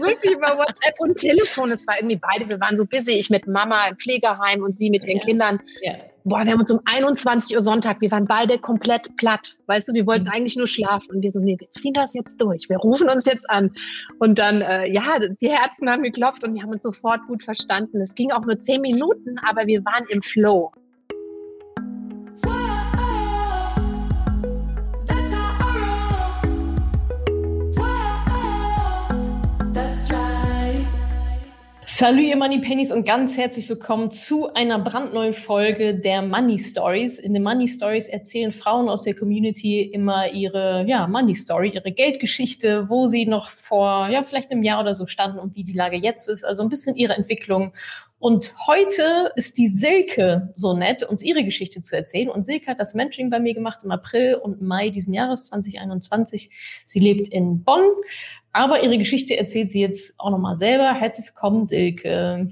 wirklich über WhatsApp und Telefon. Es war irgendwie beide, wir waren so busy. Ich mit Mama im Pflegeheim und sie mit ihren ja. Kindern. Ja. Boah, wir haben uns um 21 Uhr Sonntag, wir waren beide komplett platt. Weißt du, wir wollten mhm. eigentlich nur schlafen. Und wir so, nee, wir ziehen das jetzt durch. Wir rufen uns jetzt an. Und dann, äh, ja, die Herzen haben geklopft und wir haben uns sofort gut verstanden. Es ging auch nur zehn Minuten, aber wir waren im Flow. Salut, ihr Money Pennies und ganz herzlich willkommen zu einer brandneuen Folge der Money Stories. In den Money Stories erzählen Frauen aus der Community immer ihre ja, Money Story, ihre Geldgeschichte, wo sie noch vor ja, vielleicht einem Jahr oder so standen und wie die Lage jetzt ist. Also ein bisschen ihre Entwicklung und heute ist die Silke so nett, uns ihre Geschichte zu erzählen. Und Silke hat das Mentoring bei mir gemacht im April und Mai diesen Jahres 2021. Sie lebt in Bonn, aber ihre Geschichte erzählt sie jetzt auch nochmal selber. Herzlich willkommen, Silke.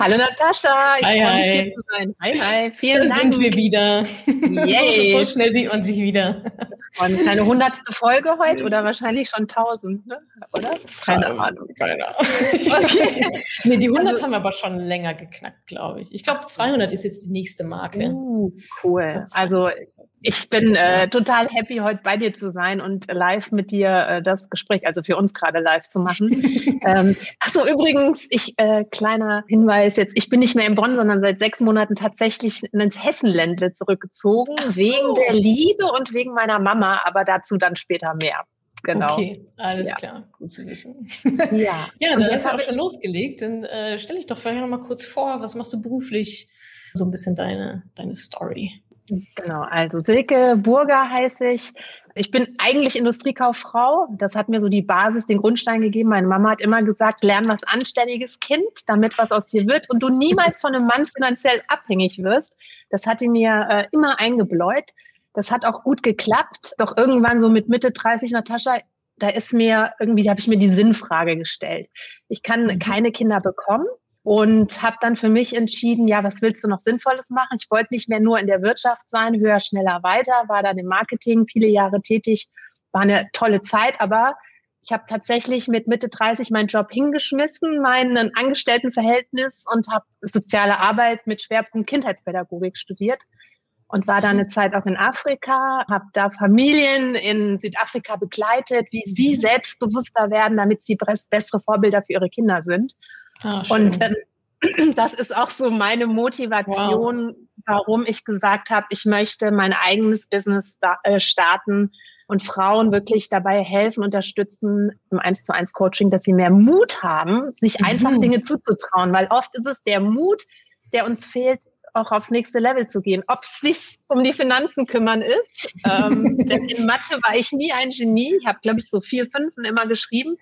Hallo Natascha, ich freue mich hier zu sein. Hi, hi, vielen da Dank. sind wir wieder. Yay. so, so, schnell sieht man sich wieder. Und deine hundertste Folge heute oder wahrscheinlich schon tausend, ne? oder? Keine Ahnung. Keine Ahnung. Okay. nee, die 100 also, haben wir aber schon länger geknackt, glaube ich. Ich glaube, 200 ist jetzt die nächste Marke. Uh, cool. Also ich bin äh, total happy, heute bei dir zu sein und live mit dir äh, das Gespräch, also für uns gerade live zu machen. ähm, Achso, übrigens, ich äh, kleiner Hinweis jetzt, ich bin nicht mehr in Bonn, sondern seit sechs Monaten tatsächlich ins Hessenländle zurückgezogen, so. wegen der Liebe und wegen meiner Mama, aber dazu dann später mehr. Genau. Okay, alles ja. klar, gut zu wissen. Ja, ja dann hast du auch schon losgelegt. Dann äh, stell dich doch vielleicht noch mal kurz vor, was machst du beruflich? So ein bisschen deine, deine Story. Genau, also Silke Burger heiße ich. Ich bin eigentlich Industriekauffrau. Das hat mir so die Basis, den Grundstein gegeben. Meine Mama hat immer gesagt, lern was Anständiges Kind, damit was aus dir wird und du niemals von einem Mann finanziell abhängig wirst. Das hat die mir äh, immer eingebläut. Das hat auch gut geklappt. Doch irgendwann so mit Mitte 30, Natascha, da ist mir irgendwie, da habe ich mir die Sinnfrage gestellt. Ich kann mhm. keine Kinder bekommen und habe dann für mich entschieden, ja, was willst du noch Sinnvolles machen? Ich wollte nicht mehr nur in der Wirtschaft sein, höher, schneller, weiter, war dann im Marketing viele Jahre tätig, war eine tolle Zeit, aber ich habe tatsächlich mit Mitte 30 meinen Job hingeschmissen, meinen Angestelltenverhältnis und habe soziale Arbeit mit Schwerpunkt Kindheitspädagogik studiert und war da eine Zeit auch in Afrika, habe da Familien in Südafrika begleitet, wie sie selbstbewusster werden, damit sie bessere Vorbilder für ihre Kinder sind. Ah, und ähm, das ist auch so meine Motivation, wow. warum ich gesagt habe, ich möchte mein eigenes Business äh, starten und Frauen wirklich dabei helfen, unterstützen im 1 zu 1 Coaching, dass sie mehr Mut haben, sich mhm. einfach Dinge zuzutrauen, weil oft ist es der Mut, der uns fehlt, auch aufs nächste Level zu gehen. Ob es sich um die Finanzen kümmern ist. Ähm, denn in Mathe war ich nie ein Genie. Ich habe, glaube ich, so vier Fünfen immer geschrieben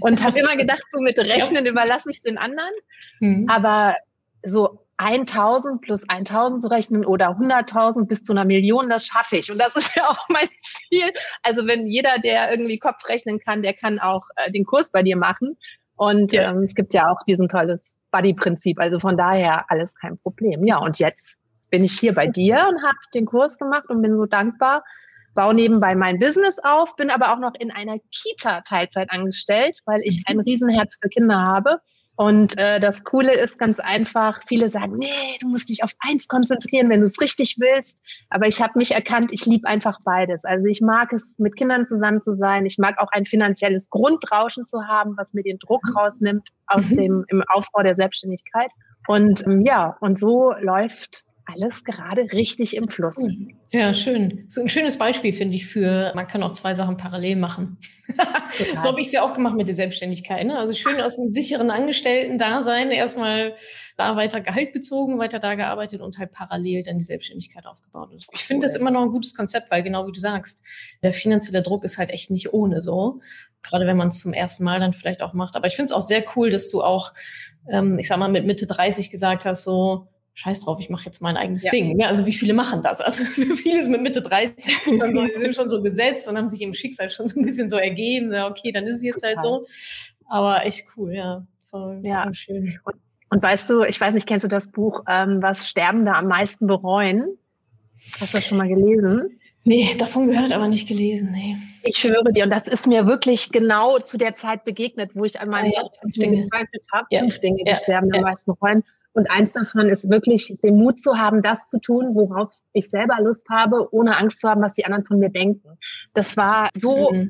und habe immer gedacht, so mit Rechnen ja. überlasse ich den anderen. Mhm. Aber so 1000 plus 1000 zu rechnen oder 100.000 bis zu einer Million, das schaffe ich. Und das ist ja auch mein Ziel. Also wenn jeder, der irgendwie Kopf rechnen kann, der kann auch äh, den Kurs bei dir machen. Und ja. ähm, es gibt ja auch diesen tolles Buddy-Prinzip. Also von daher alles kein Problem. Ja, und jetzt bin ich hier bei dir und habe den Kurs gemacht und bin so dankbar. Baue nebenbei mein Business auf, bin aber auch noch in einer Kita Teilzeit angestellt, weil ich ein Riesenherz für Kinder habe und äh, das Coole ist ganz einfach, viele sagen, nee, du musst dich auf eins konzentrieren, wenn du es richtig willst. Aber ich habe mich erkannt, ich liebe einfach beides. Also ich mag es, mit Kindern zusammen zu sein. Ich mag auch ein finanzielles Grundrauschen zu haben, was mir den Druck mhm. rausnimmt aus mhm. dem im Aufbau der Selbstständigkeit. Und ähm, ja, und so läuft alles gerade richtig im Fluss. Ja, schön. So ein schönes Beispiel finde ich für, man kann auch zwei Sachen parallel machen. so habe ich es ja auch gemacht mit der Selbstständigkeit. Ne? Also schön aus einem sicheren Angestellten-Dasein erstmal da weiter Gehalt bezogen, weiter da gearbeitet und halt parallel dann die Selbstständigkeit aufgebaut. Und ich finde das immer noch ein gutes Konzept, weil genau wie du sagst, der finanzielle Druck ist halt echt nicht ohne so. Gerade wenn man es zum ersten Mal dann vielleicht auch macht. Aber ich finde es auch sehr cool, dass du auch, ähm, ich sag mal, mit Mitte 30 gesagt hast, so, scheiß drauf, ich mache jetzt mein eigenes ja. Ding. Ja, also wie viele machen das? Also viele ist mit Mitte 30 dann so, die sind schon so gesetzt und haben sich im Schicksal schon so ein bisschen so ergeben. Ja, okay, dann ist es jetzt halt Total. halt so. Aber echt cool, ja. Voll, ja. Voll schön. Und, und, weißt du, ich weiß nicht, kennst du das Buch, ähm, was Sterbende am meisten bereuen? Hast du das schon mal gelesen? Nee, davon gehört, aber nicht gelesen. Nee. Ich schwöre dir, und das ist mir wirklich genau zu der Zeit begegnet, wo ich an meinen ja, fünf Dinge gezweifelt habe. Ja. Fünf Dinge, die ja. sterben am meisten freuen. Und eins davon ist wirklich den Mut zu haben, das zu tun, worauf ich selber Lust habe, ohne Angst zu haben, was die anderen von mir denken. Das war so, mhm.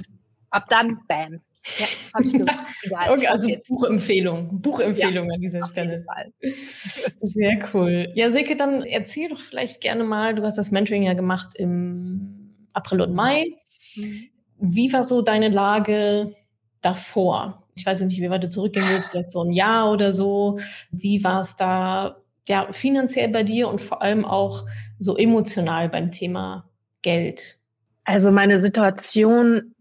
ab dann, bam, ja, ich. Egal, okay, also Buchempfehlung, Buchempfehlung ja, an dieser Stelle. Sehr cool. Ja, Silke, dann erzähl doch vielleicht gerne mal, du hast das Mentoring ja gemacht im April und Mai. Mhm. Wie war so deine Lage davor? Ich weiß nicht, wie weit du zurückgehen willst, vielleicht so ein Jahr oder so. Wie war es da ja, finanziell bei dir und vor allem auch so emotional beim Thema Geld? Also meine Situation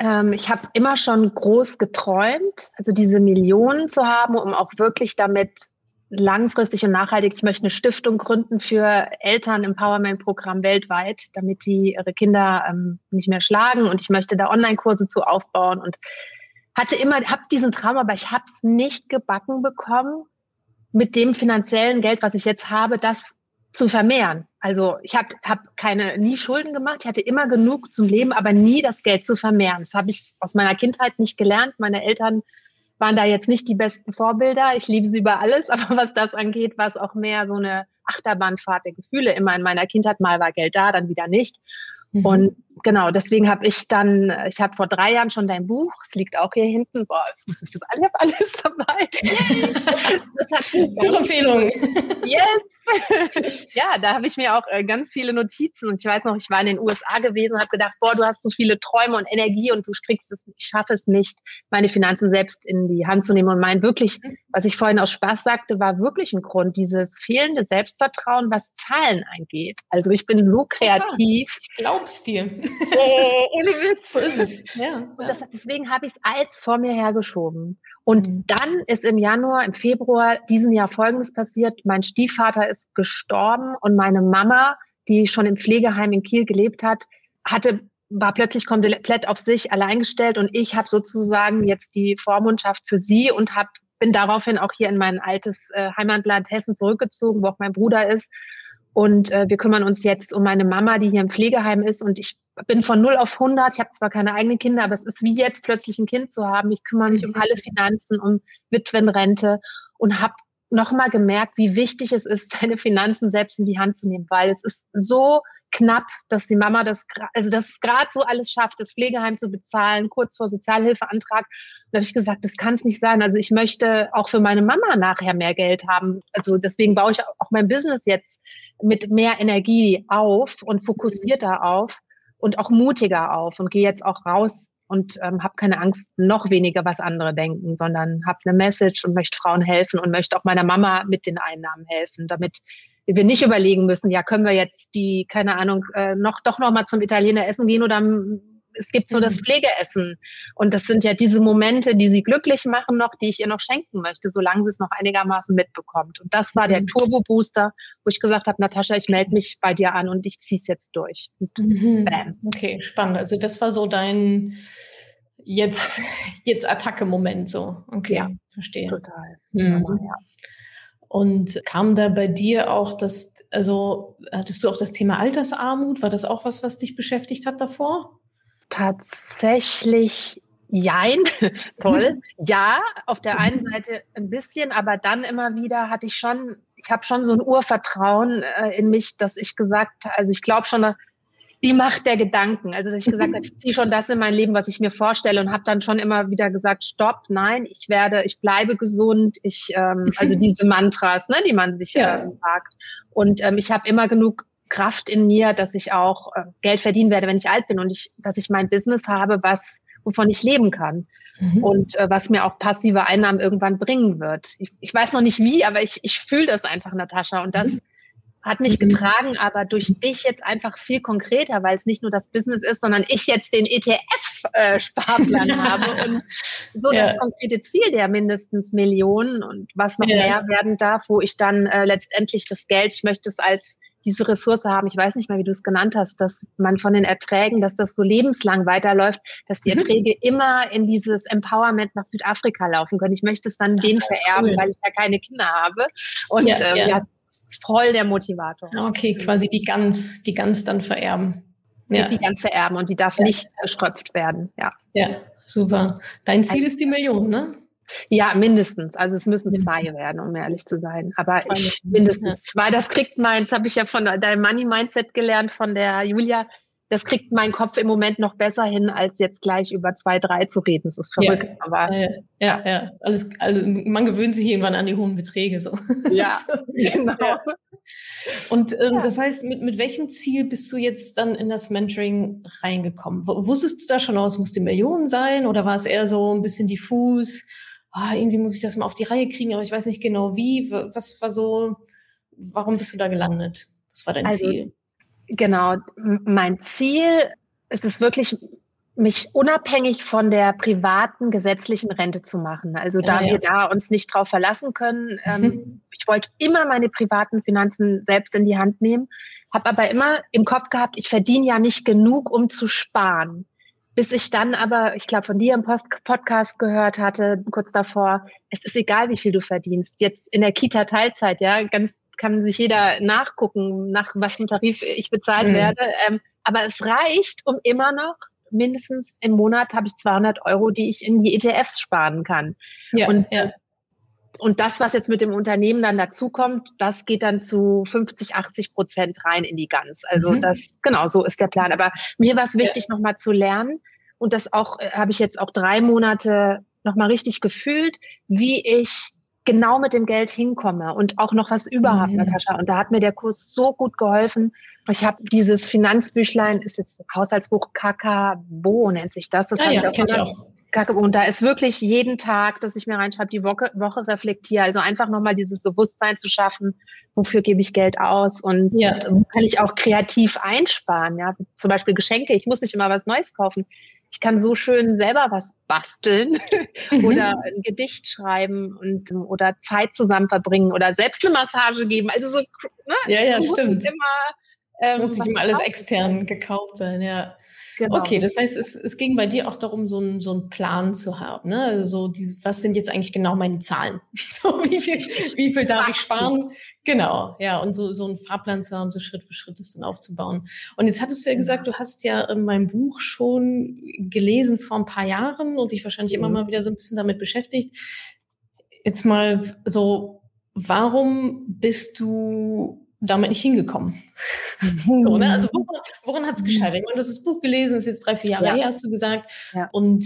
ähm, ich habe immer schon groß geträumt, also diese Millionen zu haben, um auch wirklich damit langfristig und nachhaltig, ich möchte eine Stiftung gründen für Eltern-Empowerment-Programm weltweit, damit die ihre Kinder ähm, nicht mehr schlagen und ich möchte da Online-Kurse zu aufbauen und hatte immer, habe diesen Traum, aber ich habe es nicht gebacken bekommen, mit dem finanziellen Geld, was ich jetzt habe, das zu vermehren. Also ich habe hab keine nie Schulden gemacht. Ich hatte immer genug zum Leben, aber nie das Geld zu vermehren. Das habe ich aus meiner Kindheit nicht gelernt. Meine Eltern waren da jetzt nicht die besten Vorbilder. Ich liebe sie über alles, aber was das angeht, war es auch mehr so eine Achterbahnfahrt der Gefühle. Immer in meiner Kindheit mal war Geld da, dann wieder nicht. Mhm. Und genau, deswegen habe ich dann, ich habe vor drei Jahren schon dein Buch, es liegt auch hier hinten, boah, das ist das alles, alles dabei. das hat Buchempfehlung. Yes! ja, da habe ich mir auch äh, ganz viele Notizen und ich weiß noch, ich war in den USA gewesen und habe gedacht, boah, du hast so viele Träume und Energie und du kriegst es, ich schaffe es nicht, meine Finanzen selbst in die Hand zu nehmen und mein wirklich, mhm. was ich vorhin aus Spaß sagte, war wirklich ein Grund, dieses fehlende Selbstvertrauen, was Zahlen angeht. Also ich bin so kreativ. Ich glaub's dir. Oh, ohne Witz. So ist es. Ja, und das, deswegen habe ich es als vor mir hergeschoben. Und mhm. dann ist im Januar, im Februar diesen Jahr Folgendes passiert. Mein Stiefvater ist gestorben und meine Mama, die schon im Pflegeheim in Kiel gelebt hat, hatte war plötzlich komplett auf sich allein gestellt und ich habe sozusagen jetzt die Vormundschaft für sie und hab, bin daraufhin auch hier in mein altes äh, Heimatland Hessen zurückgezogen, wo auch mein Bruder ist und äh, wir kümmern uns jetzt um meine Mama, die hier im Pflegeheim ist. Und ich bin von 0 auf 100. Ich habe zwar keine eigenen Kinder, aber es ist wie jetzt plötzlich ein Kind zu haben. Ich kümmere mich um alle Finanzen, um Witwenrente und habe nochmal gemerkt, wie wichtig es ist, seine Finanzen selbst in die Hand zu nehmen, weil es ist so knapp, dass die Mama das, also dass es gerade so alles schafft, das Pflegeheim zu bezahlen, kurz vor Sozialhilfeantrag. Und da habe ich gesagt, das kann es nicht sein. Also ich möchte auch für meine Mama nachher mehr Geld haben. Also deswegen baue ich auch mein Business jetzt mit mehr Energie auf und fokussierter auf und auch mutiger auf und gehe jetzt auch raus und ähm, habe keine Angst, noch weniger was andere denken, sondern habe eine Message und möchte Frauen helfen und möchte auch meiner Mama mit den Einnahmen helfen, damit wir nicht überlegen müssen, ja, können wir jetzt die, keine Ahnung, äh, noch doch noch mal zum Italiener essen gehen oder es gibt so das mhm. Pflegeessen. Und das sind ja diese Momente, die sie glücklich machen noch, die ich ihr noch schenken möchte, solange sie es noch einigermaßen mitbekommt. Und das war der mhm. Turbo-Booster, wo ich gesagt habe, Natascha, ich melde mich bei dir an und ich ziehe es jetzt durch. Mhm. Okay, spannend. Also das war so dein jetzt, jetzt Attacke-Moment so. Okay, ja, verstehe. Total. Mhm. Ja. Und kam da bei dir auch das, also hattest du auch das Thema Altersarmut? War das auch was, was dich beschäftigt hat davor? Tatsächlich Jein, toll. Ja, auf der einen Seite ein bisschen, aber dann immer wieder hatte ich schon, ich habe schon so ein Urvertrauen äh, in mich, dass ich gesagt, also ich glaube schon, die Macht der Gedanken. Also dass ich gesagt habe, ich ziehe schon das in mein Leben, was ich mir vorstelle und habe dann schon immer wieder gesagt, stopp, nein, ich werde, ich bleibe gesund. Ich, ähm, also diese Mantras, ne, die man sich ja. äh, sagt. Und ähm, ich habe immer genug Kraft in mir, dass ich auch äh, Geld verdienen werde, wenn ich alt bin und ich, dass ich mein Business habe, was wovon ich leben kann mhm. und äh, was mir auch passive Einnahmen irgendwann bringen wird. Ich, ich weiß noch nicht wie, aber ich, ich fühle das einfach, Natascha, und das mhm hat mich mhm. getragen, aber durch dich jetzt einfach viel konkreter, weil es nicht nur das Business ist, sondern ich jetzt den ETF-Sparplan äh, habe und so ja. das konkrete Ziel der mindestens Millionen und was noch ja. mehr werden darf, wo ich dann äh, letztendlich das Geld, ich möchte es als diese Ressource haben, ich weiß nicht mal, wie du es genannt hast, dass man von den Erträgen, dass das so lebenslang weiterläuft, dass die mhm. Erträge mhm. immer in dieses Empowerment nach Südafrika laufen können. Ich möchte es dann denen vererben, cool. weil ich ja keine Kinder habe. Und ja, ähm, ja voll der Motivator. Okay, quasi die Gans, die Gans dann vererben. ja. die ganz vererben und die darf ja. nicht geschröpft werden. Ja. ja, super. Dein Ziel ist die Million, ne? Ja, mindestens. Also es müssen mindestens. zwei werden, um ehrlich zu sein. Aber zwei ich, mindestens zwei. Das kriegt mein, das habe ich ja von deinem Money Mindset gelernt von der Julia das kriegt mein Kopf im Moment noch besser hin, als jetzt gleich über zwei, drei zu reden. Das ist verrückt. Ja, aber ja, ja, ja. Alles, also man gewöhnt sich irgendwann an die hohen Beträge. So. Ja, genau. Ja. Und ähm, ja. das heißt, mit, mit welchem Ziel bist du jetzt dann in das Mentoring reingekommen? W wusstest du da schon aus, muss die Million sein oder war es eher so ein bisschen diffus? Ah, irgendwie muss ich das mal auf die Reihe kriegen, aber ich weiß nicht genau wie. Was war so, warum bist du da gelandet? Was war dein also, Ziel? Genau, mein Ziel ist es wirklich, mich unabhängig von der privaten gesetzlichen Rente zu machen. Also da ja, ja. wir da uns nicht drauf verlassen können. Ähm, mhm. ich wollte immer meine privaten Finanzen selbst in die Hand nehmen, habe aber immer im Kopf gehabt, ich verdiene ja nicht genug, um zu sparen. Bis ich dann aber, ich glaube, von dir im Post Podcast gehört hatte, kurz davor, es ist egal, wie viel du verdienst. Jetzt in der Kita Teilzeit, ja, ganz kann sich jeder nachgucken, nach was für Tarif ich bezahlt mhm. werde. Ähm, aber es reicht, um immer noch mindestens im Monat habe ich 200 Euro, die ich in die ETFs sparen kann. Ja, und, ja. und das, was jetzt mit dem Unternehmen dann dazukommt, das geht dann zu 50, 80 Prozent rein in die Gans. Also mhm. das, genau, so ist der Plan. Aber mir war es wichtig, ja. nochmal zu lernen. Und das auch, äh, habe ich jetzt auch drei Monate nochmal richtig gefühlt, wie ich genau mit dem Geld hinkomme und auch noch was über habe, mhm. Natascha. Und da hat mir der Kurs so gut geholfen. Ich habe dieses Finanzbüchlein, ist jetzt Haushaltsbuch Kakabo, nennt sich das. Das ah, ja, ich auch, ich auch. Und da ist wirklich jeden Tag, dass ich mir reinschreibe, die Woche, Woche reflektiere. Also einfach nochmal dieses Bewusstsein zu schaffen, wofür gebe ich Geld aus und ja. wo kann ich auch kreativ einsparen. Ja, zum Beispiel Geschenke. Ich muss nicht immer was Neues kaufen ich kann so schön selber was basteln mhm. oder ein Gedicht schreiben und oder Zeit zusammen verbringen oder selbst eine Massage geben. Also so, ne? Ja, ja, stimmt. Immer, ähm, muss nicht immer alles extern gekauft sein, ja. Genau. Okay, das heißt, es, es ging bei dir auch darum, so, ein, so einen Plan zu haben. Ne? Also so diese, was sind jetzt eigentlich genau meine Zahlen? So, wie, viel, wie viel darf ich sparen? Genau, ja, und so, so einen Fahrplan zu haben, so Schritt für Schritt das dann aufzubauen. Und jetzt hattest du ja gesagt, du hast ja mein Buch schon gelesen vor ein paar Jahren und dich wahrscheinlich mhm. immer mal wieder so ein bisschen damit beschäftigt. Jetzt mal so, warum bist du damit nicht hingekommen. So, ne? Also woran, woran hat es gescheitert? Du hast das Buch gelesen, ist jetzt drei, vier Jahre ja. her, hast du gesagt. Ja. Und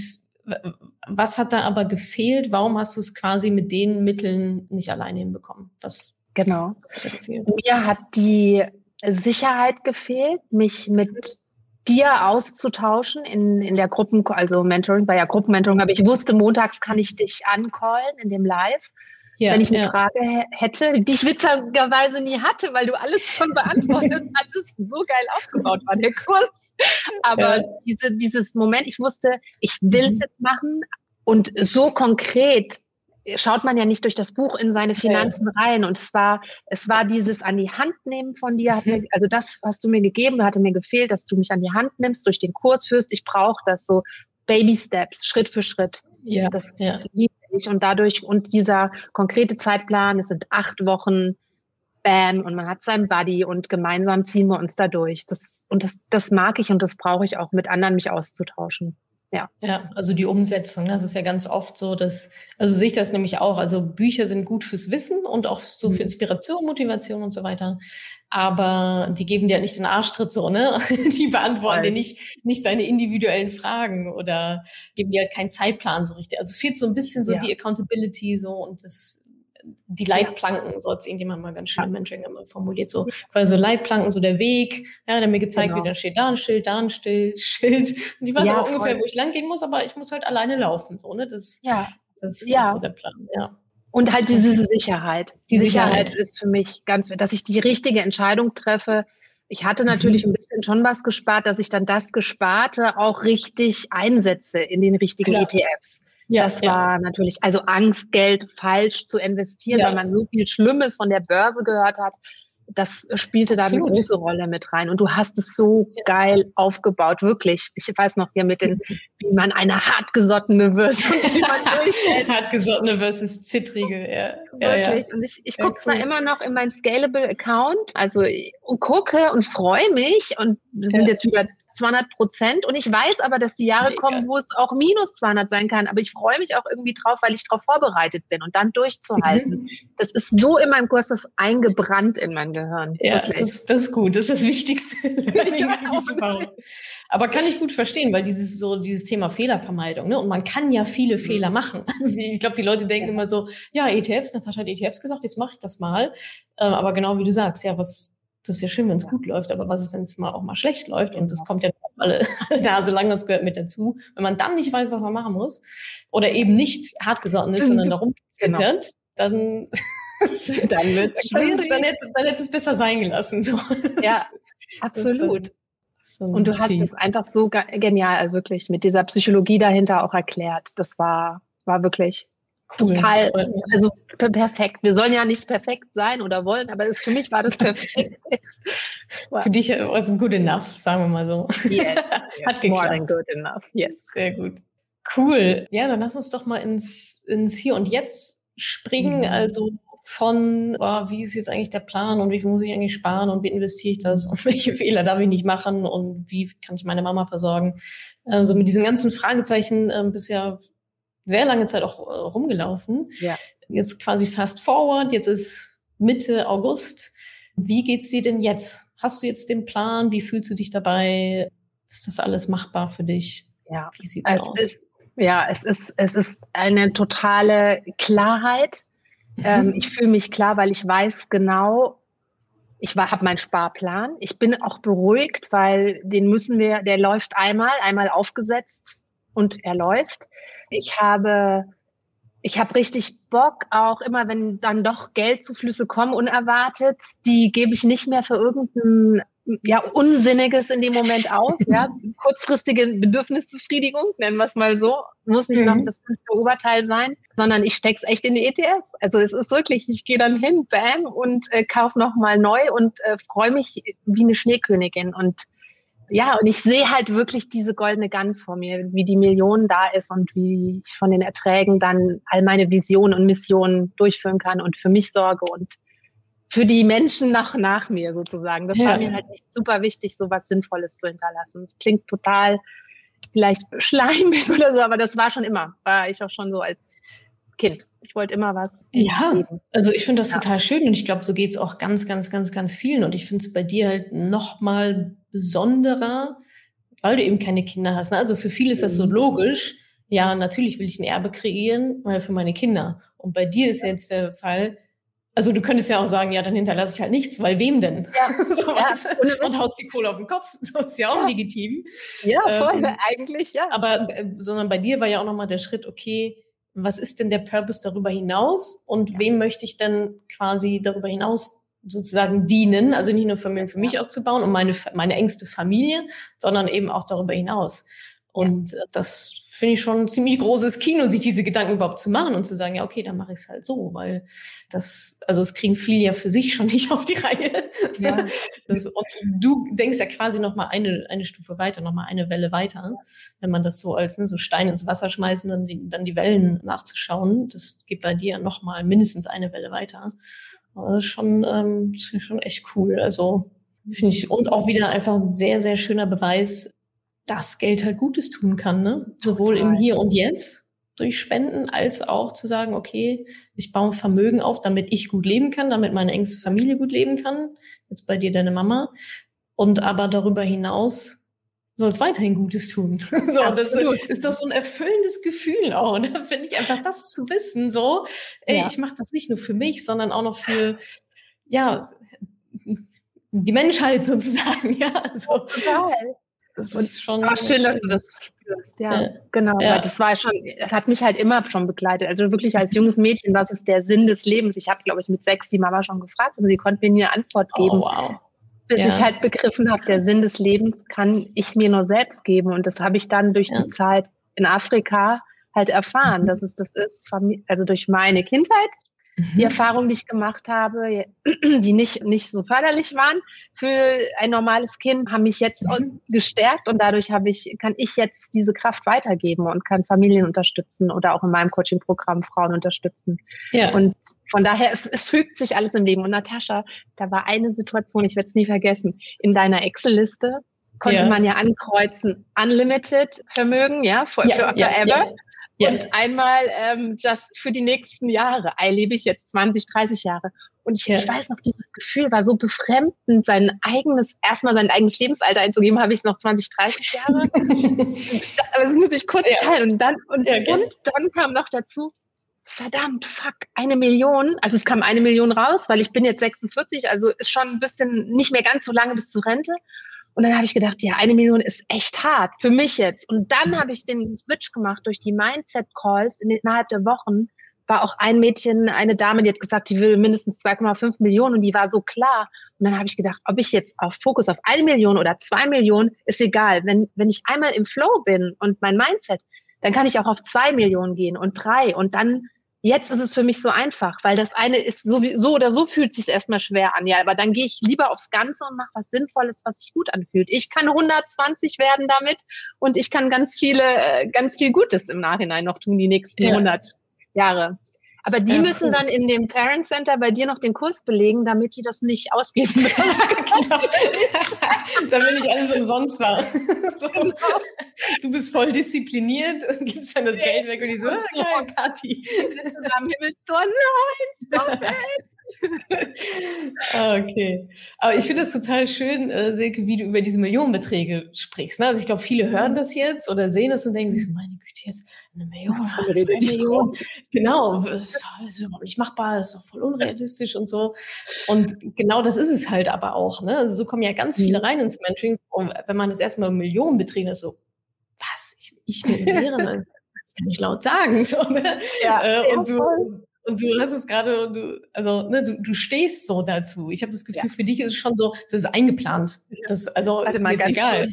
was hat da aber gefehlt? Warum hast du es quasi mit den Mitteln nicht alleine hinbekommen? Was, genau. Was hat Mir hat die Sicherheit gefehlt, mich mit dir auszutauschen in, in der Gruppen, also Mentoring, bei ja Gruppenmentoring, aber ich wusste, montags kann ich dich ancallen in dem Live ja, wenn ich eine ja. Frage hätte, die ich witzigerweise nie hatte, weil du alles schon beantwortet hattest. So geil aufgebaut war der Kurs. Aber ja. diese, dieses Moment, ich wusste, ich will es mhm. jetzt machen und so konkret schaut man ja nicht durch das Buch in seine Finanzen rein. Und es war, es war dieses an die Hand nehmen von dir. Mir, mhm. also das hast du mir gegeben, hatte mir gefehlt, dass du mich an die Hand nimmst, durch den Kurs führst. Ich brauche das so Baby Steps, Schritt für Schritt. Ja, das ja. Und dadurch, und dieser konkrete Zeitplan, es sind acht Wochen, Bam, und man hat seinen Buddy und gemeinsam ziehen wir uns da durch. Das, und das, das mag ich und das brauche ich auch, mit anderen mich auszutauschen. Ja. ja, also die Umsetzung, das ist ja ganz oft so, dass, also sehe ich das nämlich auch. Also Bücher sind gut fürs Wissen und auch so für mhm. Inspiration, Motivation und so weiter. Aber die geben dir nicht den Arschtritt so, ne? Die beantworten dir nicht, nicht deine individuellen Fragen oder geben dir halt keinen Zeitplan so richtig. Also fehlt so ein bisschen so ja. die Accountability so und das, die Leitplanken, so hat es irgendjemand mal ganz schön im Mentoring immer formuliert, so quasi so Leitplanken, so der Weg, ja, der mir gezeigt genau. wird, da steht da ein Schild, da ein Schild, Schild. Und ich weiß ja, aber voll. ungefähr, wo ich lang gehen muss, aber ich muss halt alleine laufen, so, ne? Das, ja. das, das ja. ist so der Plan, ja. Und halt diese Sicherheit. Die Sicherheit. Sicherheit ist für mich ganz, dass ich die richtige Entscheidung treffe. Ich hatte natürlich mhm. ein bisschen schon was gespart, dass ich dann das Gesparte auch richtig einsetze in den richtigen Klar. ETFs. Ja, das war ja. natürlich, also Angst, Geld falsch zu investieren, ja. weil man so viel Schlimmes von der Börse gehört hat das spielte da eine große Rolle mit rein. Und du hast es so ja. geil aufgebaut, wirklich. Ich weiß noch hier mit den, wie man eine hartgesottene versus wie man durchhält. hartgesottene versus zittrige, ja. Wirklich. Ja, und ich, ich gucke cool. zwar immer noch in mein Scalable Account, also und gucke und freue mich und sind jetzt über 200 Prozent. Und ich weiß aber, dass die Jahre Mega. kommen, wo es auch minus 200 sein kann. Aber ich freue mich auch irgendwie drauf, weil ich darauf vorbereitet bin und dann durchzuhalten. Mhm. Das ist so in meinem Kurs, das eingebrannt in mein Gehirn. Ja, das, das, ist gut. Das ist das Wichtigste. aber kann ich gut verstehen, weil dieses so dieses Thema Fehlervermeidung. Ne? Und man kann ja viele Fehler mhm. machen. Also ich glaube, die Leute denken ja. immer so, ja, ETFs, Natascha hat ETFs gesagt, jetzt mache ich das mal. Ähm, aber genau wie du sagst, ja, was das ist ja schön, wenn es gut läuft, aber was ist, wenn es mal auch mal schlecht läuft? Und das kommt ja alle Nase lang, das gehört mit dazu. Wenn man dann nicht weiß, was man machen muss, oder eben nicht hartgesotten ist, sondern darum zittert, genau. dann, dann wird es schwierig. Dann hätte, dann hätte es besser sein gelassen. So. Ja, absolut. So und du hast es einfach so genial, also wirklich mit dieser Psychologie dahinter auch erklärt. Das war, war wirklich Cool. Total, also perfekt. Wir sollen ja nicht perfekt sein oder wollen, aber es, für mich war das perfekt. Für dich war es good enough, sagen wir mal so. Yes, Hat geklappt. More than good enough, yes. Sehr gut. Cool. Ja, dann lass uns doch mal ins, ins Hier und Jetzt springen. Mhm. Also von, oh, wie ist jetzt eigentlich der Plan und wie viel muss ich eigentlich sparen und wie investiere ich das und welche Fehler darf ich nicht machen und wie kann ich meine Mama versorgen. Also mit diesen ganzen Fragezeichen äh, bisher sehr lange Zeit auch äh, rumgelaufen. Ja. Jetzt quasi fast forward, jetzt ist Mitte August. Wie geht's dir denn jetzt? Hast du jetzt den Plan? Wie fühlst du dich dabei? Ist das alles machbar für dich? Ja. Wie sieht's es aus? Ist, ja, es ist, es ist eine totale Klarheit. Mhm. Ähm, ich fühle mich klar, weil ich weiß genau, ich habe meinen Sparplan. Ich bin auch beruhigt, weil den müssen wir, der läuft einmal, einmal aufgesetzt und er läuft. Ich habe, ich habe richtig Bock, auch immer, wenn dann doch Geldzuflüsse kommen, unerwartet, die gebe ich nicht mehr für irgendein ja, Unsinniges in dem Moment aus. Ja, kurzfristige Bedürfnisbefriedigung, nennen wir es mal so. Muss nicht mhm. noch das fünfte Oberteil sein, sondern ich stecke es echt in die ETFs. Also es ist wirklich, ich gehe dann hin, bam, und äh, kaufe nochmal neu und äh, freue mich wie eine Schneekönigin. Und ja, und ich sehe halt wirklich diese goldene Gans vor mir, wie die Million da ist und wie ich von den Erträgen dann all meine Visionen und Missionen durchführen kann und für mich sorge und für die Menschen nach, nach mir sozusagen. Das ja. war mir halt echt super wichtig, so was Sinnvolles zu hinterlassen. Das klingt total vielleicht schleimig oder so, aber das war schon immer. War ich auch schon so als Kind. Ich wollte immer was. Ja, geben. also ich finde das ja. total schön und ich glaube, so geht es auch ganz, ganz, ganz, ganz vielen. Und ich finde es bei dir halt noch mal besonderer, weil du eben keine Kinder hast. Ne? Also für viele ist das so mhm. logisch. Ja, natürlich will ich ein Erbe kreieren, weil für meine Kinder. Und bei dir ist jetzt der Fall, also du könntest ja auch sagen, ja, dann hinterlasse ich halt nichts, weil wem denn? Ja, so ja. und haust die Kohle auf den Kopf. Das ist ja auch ja. legitim. Ja, voll, ähm, eigentlich, ja. Aber, äh, sondern bei dir war ja auch nochmal der Schritt, okay, was ist denn der Purpose darüber hinaus und ja. wem möchte ich denn quasi darüber hinaus sozusagen dienen, also nicht nur Familien für mich aufzubauen und meine, meine engste Familie, sondern eben auch darüber hinaus. Und ja. das finde ich schon ein ziemlich großes Kino, sich diese Gedanken überhaupt zu machen und zu sagen, ja, okay, dann mache ich es halt so, weil das, also es kriegen viele ja für sich schon nicht auf die Reihe. Ja. Das, und du denkst ja quasi noch mal eine, eine Stufe weiter, noch mal eine Welle weiter, wenn man das so als ne, so Stein ins Wasser schmeißen und die, dann die Wellen nachzuschauen. Das geht bei dir noch mal mindestens eine Welle weiter. Das ist schon, ähm, das ist schon echt cool. Also finde ich und auch wieder einfach ein sehr, sehr schöner Beweis, dass Geld halt Gutes tun kann, ne? Sowohl im Hier und Jetzt durch Spenden, als auch zu sagen, okay, ich baue Vermögen auf, damit ich gut leben kann, damit meine engste Familie gut leben kann. Jetzt bei dir deine Mama. Und aber darüber hinaus soll es weiterhin Gutes tun. so, das ist doch so ein erfüllendes Gefühl auch. Da ne? finde ich einfach das zu wissen, so, ey, ja. ich mache das nicht nur für mich, sondern auch noch für, ja, die Menschheit sozusagen, ja. So. Total. Das ist schon. Ach, schön, dass du das spürst, ja. ja. Genau. Ja. Das war schon, das hat mich halt immer schon begleitet. Also wirklich als junges Mädchen, was ist der Sinn des Lebens? Ich habe, glaube ich, mit sechs die Mama schon gefragt und sie konnte mir nie eine Antwort oh, geben. Oh, wow. Bis ja. ich halt begriffen habe, der Sinn des Lebens kann ich mir nur selbst geben. Und das habe ich dann durch die Zeit in Afrika halt erfahren, mhm. dass es das ist, also durch meine Kindheit, die mhm. Erfahrungen, die ich gemacht habe, die nicht, nicht so förderlich waren für ein normales Kind, haben mich jetzt mhm. gestärkt und dadurch habe ich, kann ich jetzt diese Kraft weitergeben und kann Familien unterstützen oder auch in meinem Coaching-Programm Frauen unterstützen. Ja. Und von daher, es, es fügt sich alles im Leben. Und Natascha, da war eine Situation, ich werde es nie vergessen, in deiner Excel-Liste konnte ja. man ja ankreuzen, Unlimited Vermögen, ja, für, ja, forever. Ja, und einmal ähm, just für die nächsten Jahre. I lebe ich jetzt 20, 30 Jahre. Und ich, ich weiß noch, dieses Gefühl war so befremdend, sein eigenes, erstmal sein eigenes Lebensalter einzugeben, habe ich noch 20, 30 Jahre. das muss ich kurz teilen. Und dann, und, und dann kam noch dazu, verdammt, fuck, eine Million. Also es kam eine Million raus, weil ich bin jetzt 46, also ist schon ein bisschen nicht mehr ganz so lange bis zur Rente. Und dann habe ich gedacht, ja, eine Million ist echt hart für mich jetzt. Und dann mhm. habe ich den Switch gemacht durch die Mindset-Calls innerhalb der Wochen. War auch ein Mädchen, eine Dame, die hat gesagt, die will mindestens 2,5 Millionen und die war so klar. Und dann habe ich gedacht, ob ich jetzt auf Fokus auf eine Million oder zwei Millionen, ist egal. Wenn, wenn ich einmal im Flow bin und mein Mindset, dann kann ich auch auf zwei Millionen gehen und drei und dann Jetzt ist es für mich so einfach, weil das eine ist so, so oder so fühlt sich erstmal schwer an. Ja, aber dann gehe ich lieber aufs Ganze und mache was Sinnvolles, was sich gut anfühlt. Ich kann 120 werden damit und ich kann ganz viele, äh, ganz viel Gutes im Nachhinein noch tun, die nächsten ja. 100 Jahre. Aber die ja, müssen cool. dann in dem Parent Center bei dir noch den Kurs belegen, damit die das nicht ausgeben müssen. genau. damit nicht alles umsonst war. so. genau. Du bist voll diszipliniert und gibst dann das Geld weg und die so, geil, Kathi. Am Himmelstor, nein, stop it. Ah, okay. Aber ich finde es total schön, äh, Silke, wie du über diese Millionenbeträge sprichst. Ne? Also ich glaube, viele hören das jetzt oder sehen das und denken sich so, meine Güte, jetzt eine Million oder zwei Millionen. Genau, das ist überhaupt nicht machbar, das ist doch voll unrealistisch und so. Und genau das ist es halt aber auch. Ne? Also so kommen ja ganz viele mhm. rein ins Mentoring. Und wenn man das erstmal Millionenbeträge ist, so, was, ich, ich Millionäre? kann ich laut sagen. So, ne? ja, äh, und du, und du hast es gerade, du, also ne, du, du stehst so dazu. Ich habe das Gefühl, ja. für dich ist es schon so, das ist eingeplant. Das, also Warte ist mir jetzt egal.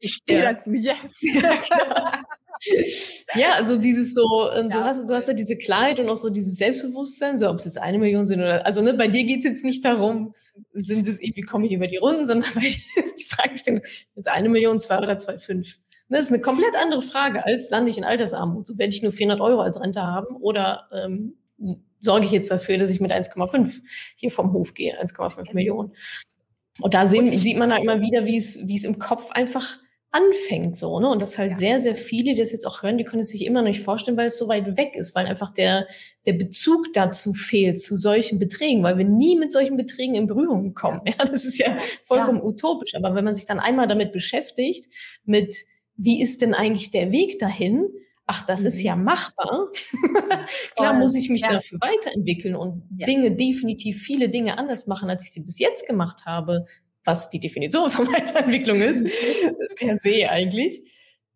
Ich stehe ja. dazu, yes. ja, also dieses so, ähm, du, hast, du hast ja diese Klarheit und auch so dieses Selbstbewusstsein, so ob es jetzt eine Million sind oder, also ne, bei dir geht es jetzt nicht darum, sind es wie komme ich über die Runden, sondern bei dir ist die Fragestellung, jetzt eine Million, zwei oder zwei, fünf. Das ist eine komplett andere Frage, als lande ich in Altersarmut. So werde ich nur 400 Euro als Rente haben oder ähm, sorge ich jetzt dafür, dass ich mit 1,5 hier vom Hof gehe, 1,5 Millionen. Und da sehen, sieht man da immer wieder, wie es, wie es im Kopf einfach anfängt so, ne? Und das halt ja. sehr, sehr viele, die das jetzt auch hören, die können es sich immer noch nicht vorstellen, weil es so weit weg ist, weil einfach der, der Bezug dazu fehlt, zu solchen Beträgen, weil wir nie mit solchen Beträgen in Berührung kommen. Ja, das ist ja vollkommen ja. utopisch. Aber wenn man sich dann einmal damit beschäftigt, mit wie ist denn eigentlich der Weg dahin, ach, das mhm. ist ja mhm. machbar. Klar muss ich mich ja. dafür weiterentwickeln und ja. Dinge, definitiv viele Dinge anders machen, als ich sie bis jetzt gemacht habe, was die Definition von Weiterentwicklung ist, per se eigentlich.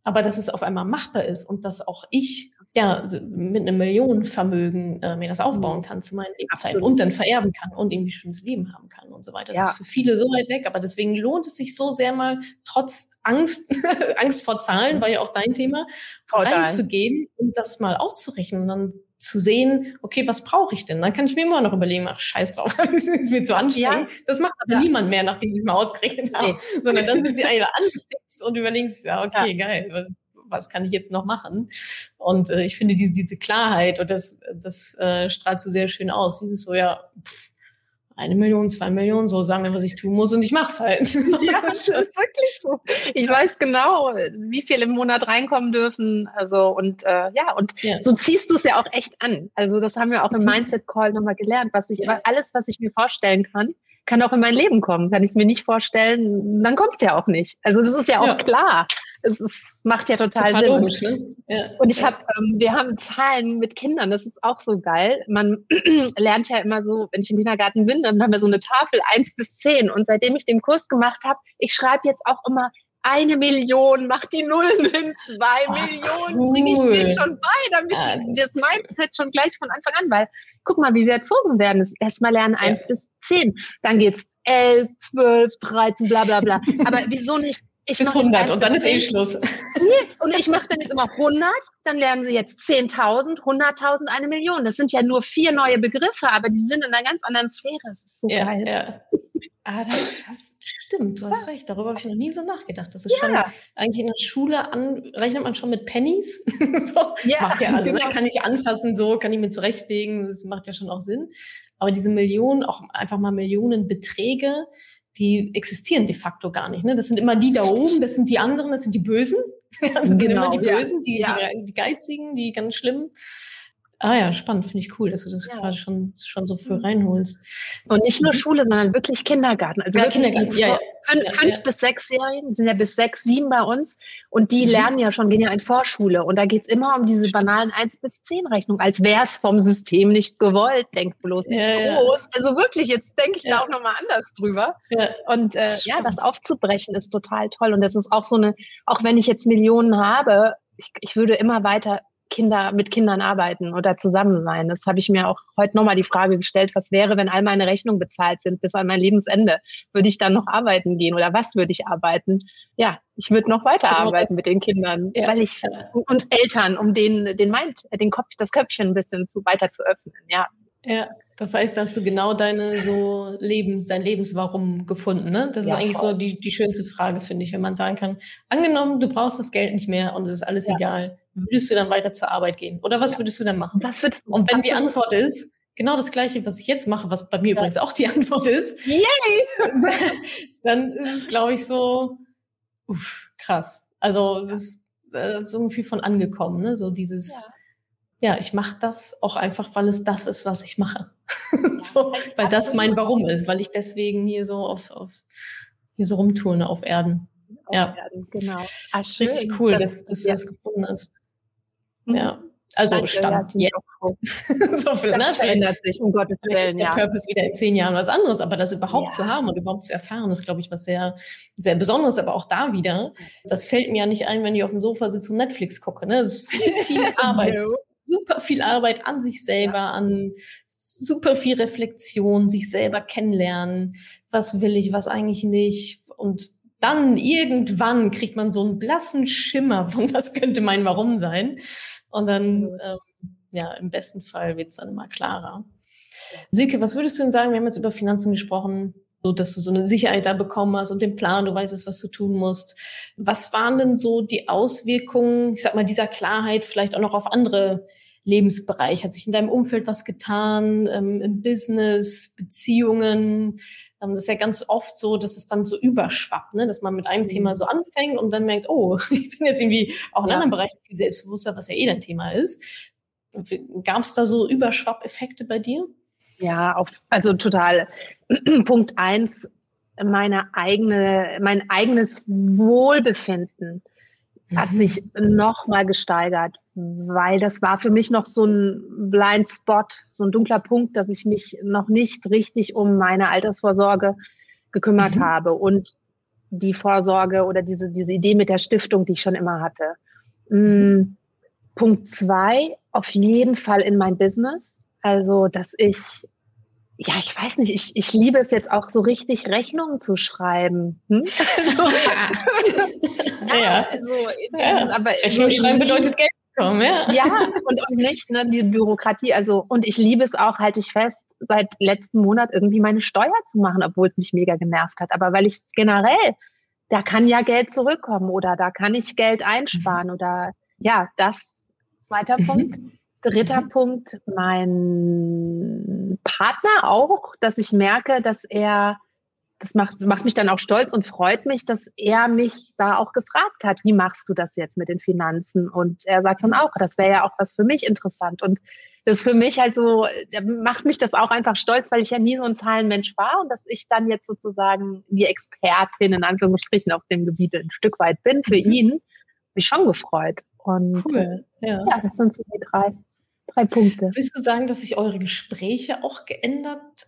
Aber dass es auf einmal machbar ist und dass auch ich ja, mit einem Millionenvermögen äh, mir das aufbauen mhm. kann zu meinen Lebzeiten und dann vererben kann und irgendwie schönes Leben haben kann und so weiter. Das ja. ist für viele so weit weg, aber deswegen lohnt es sich so sehr mal trotz Angst, Angst vor Zahlen, war ja auch dein Thema, reinzugehen und das mal auszurechnen und dann zu sehen, okay, was brauche ich denn? Dann kann ich mir immer noch überlegen, ach, scheiß drauf, das ist mir zu anstrengend. Ja. Das macht aber ja. niemand mehr, nachdem sie es mal ausgerechnet haben, nee. sondern dann sind sie alle angefixt und überlegen sich, ja, okay, geil, was, was kann ich jetzt noch machen? Und äh, ich finde diese, diese Klarheit und das, das äh, strahlt so sehr schön aus. Dieses so, ja, pff, eine Million, zwei Millionen, so sagen wir, was ich tun muss und ich mach's halt. Ja, das ist wirklich so. Ich weiß genau, wie viel im Monat reinkommen dürfen. Also und äh, ja, und ja. so ziehst du es ja auch echt an. Also das haben wir auch im mhm. Mindset Call nochmal gelernt, was ich ja. alles, was ich mir vorstellen kann, kann auch in mein Leben kommen. Kann ich es mir nicht vorstellen, dann kommt es ja auch nicht. Also das ist ja auch ja. klar. Es ist, macht ja total, total Sinn. Logisch, ne? ja. Und ich habe, ähm, wir haben Zahlen mit Kindern, das ist auch so geil. Man lernt ja immer so, wenn ich im Kindergarten bin, dann haben wir so eine Tafel eins bis zehn. Und seitdem ich den Kurs gemacht habe, ich schreibe jetzt auch immer eine Million, mach die Nullen hin, zwei oh, Millionen, cool. bringe ich den schon bei, damit das, das Mindset schon gleich von Anfang an, weil guck mal, wie wir erzogen werden. Erstmal lernen eins ja. bis zehn, dann geht's elf, zwölf, dreizehn, bla bla bla. Aber wieso nicht ich bis 100 und dann ist eh Schluss. Nee, und ich mache dann jetzt immer 100, dann lernen sie jetzt 10.000, 100.000, eine Million. Das sind ja nur vier neue Begriffe, aber die sind in einer ganz anderen Sphäre. Das ist so ja, geil. Ja. Ah, das, das stimmt, du hast recht. Darüber habe ich noch nie so nachgedacht. Das ist ja. schon eigentlich in der Schule an, rechnet man schon mit Pennies. so, ja, macht ja, also genau. kann ich anfassen, so kann ich mir zurechtlegen, das macht ja schon auch Sinn. Aber diese Millionen, auch einfach mal Millionenbeträge, die existieren de facto gar nicht. Ne? Das sind immer die da oben, das sind die anderen, das sind die Bösen. Das sind genau, immer die Bösen, ja. Die, die, die Geizigen, die ganz schlimmen. Ah ja, spannend, finde ich cool, dass du das ja. gerade schon, schon so für mhm. reinholst. Und nicht nur Schule, sondern wirklich Kindergarten. Also ja, wirklich Kindergarten. Ja. Fünf, ja, fünf bis sechsjährigen sind ja bis sechs, sieben bei uns und die mhm. lernen ja schon, gehen ja in Vorschule und da geht es immer um diese banalen eins bis zehn Rechnungen, als wäre es vom System nicht gewollt. Denk bloß nicht groß. Also wirklich, jetzt denke ich da auch nochmal anders drüber. Und äh, ja, das aufzubrechen ist total toll und das ist auch so eine, auch wenn ich jetzt Millionen habe, ich, ich würde immer weiter Kinder mit Kindern arbeiten oder zusammen sein. Das habe ich mir auch heute nochmal die Frage gestellt, was wäre, wenn all meine Rechnungen bezahlt sind bis an mein Lebensende? Würde ich dann noch arbeiten gehen oder was würde ich arbeiten? Ja, ich würde noch weiter genau arbeiten mit den Kindern, ja. weil ich und Eltern, um den den Mind, den Kopf, das Köpfchen ein bisschen zu weiter zu öffnen. Ja. Ja, das heißt, da hast du genau deine so Lebens, dein Lebenswarum gefunden, ne? Das ja, ist eigentlich voll. so die, die schönste Frage, finde ich, wenn man sagen kann, angenommen, du brauchst das Geld nicht mehr und es ist alles ja. egal würdest du dann weiter zur Arbeit gehen? Oder was würdest du dann machen? Was würdest du Und wenn die Antwort ist, genau das Gleiche, was ich jetzt mache, was bei mir ja. übrigens auch die Antwort ist, Yay! dann ist es, glaube ich, so uff, krass. Also das ist, das ist irgendwie von angekommen, ne? So dieses, ja, ja ich mache das auch einfach, weil es das ist, was ich mache. so, weil das mein Warum ist, weil ich deswegen hier so auf, auf hier so rumturne auf Erden. Ja, genau. Ah, Richtig cool, dass, dass du das gefunden hast. Ja. Also Danke, Stand ja, jetzt. so viel, das ne? verändert sich, um Gottes Willen. Ist der ja. Purpose wieder in zehn Jahren was anderes, aber das überhaupt ja. zu haben und überhaupt zu erfahren, ist, glaube ich, was sehr, sehr Besonderes. Aber auch da wieder, das fällt mir ja nicht ein, wenn ich auf dem Sofa sitze und Netflix gucke. Ne? Das ist viel, viel Arbeit, no. super viel Arbeit an sich selber, an super viel Reflexion, sich selber kennenlernen. Was will ich, was eigentlich nicht? Und dann irgendwann kriegt man so einen blassen Schimmer von, was könnte mein Warum sein. Und dann, ähm, ja, im besten Fall wird es dann immer klarer. Silke, was würdest du denn sagen? Wir haben jetzt über Finanzen gesprochen, so dass du so eine Sicherheit da bekommen hast und den Plan, du weißt, was du tun musst. Was waren denn so die Auswirkungen, ich sag mal, dieser Klarheit vielleicht auch noch auf andere Lebensbereiche? Hat sich in deinem Umfeld was getan, ähm, im Business, Beziehungen? Ähm, das ist ja ganz oft so, dass es dann so überschwappt, ne? dass man mit einem mhm. Thema so anfängt und dann merkt, oh, ich bin jetzt irgendwie auch in ja. anderen Bereichen viel selbstbewusster, was ja eh dein Thema ist. Gab es da so Überschwappeffekte bei dir? Ja, auf, also total. Punkt eins, meine eigene, mein eigenes Wohlbefinden hat mhm. sich noch mal gesteigert, weil das war für mich noch so ein Blind Spot, so ein dunkler Punkt, dass ich mich noch nicht richtig um meine Altersvorsorge gekümmert mhm. habe und die Vorsorge oder diese, diese Idee mit der Stiftung, die ich schon immer hatte. Mhm. Punkt zwei, auf jeden Fall in mein Business. Also, dass ich, ja, ich weiß nicht, ich, ich liebe es jetzt auch so richtig Rechnungen zu schreiben. Hm? ja, ja, also, ja. aber Rechnung schreiben bedeutet Geld kommen, ja. Ja, und, und nicht ne, die Bürokratie. Also, und ich liebe es auch, halte ich fest, seit letzten Monat irgendwie meine Steuer zu machen, obwohl es mich mega genervt hat. Aber weil ich generell, da kann ja Geld zurückkommen oder da kann ich Geld einsparen mhm. oder ja, das zweiter mhm. Punkt. Dritter mhm. Punkt, mein Partner auch, dass ich merke, dass er das macht, macht mich dann auch stolz und freut mich, dass er mich da auch gefragt hat, wie machst du das jetzt mit den Finanzen? Und er sagt dann auch, das wäre ja auch was für mich interessant. Und das ist für mich halt so, macht mich das auch einfach stolz, weil ich ja nie so ein Zahlenmensch war und dass ich dann jetzt sozusagen die Expertin in Anführungsstrichen auf dem Gebiet ein Stück weit bin für mhm. ihn, mich schon gefreut. Und cool. ja. ja, das sind so die drei, drei Punkte. Willst du sagen, dass sich eure Gespräche auch geändert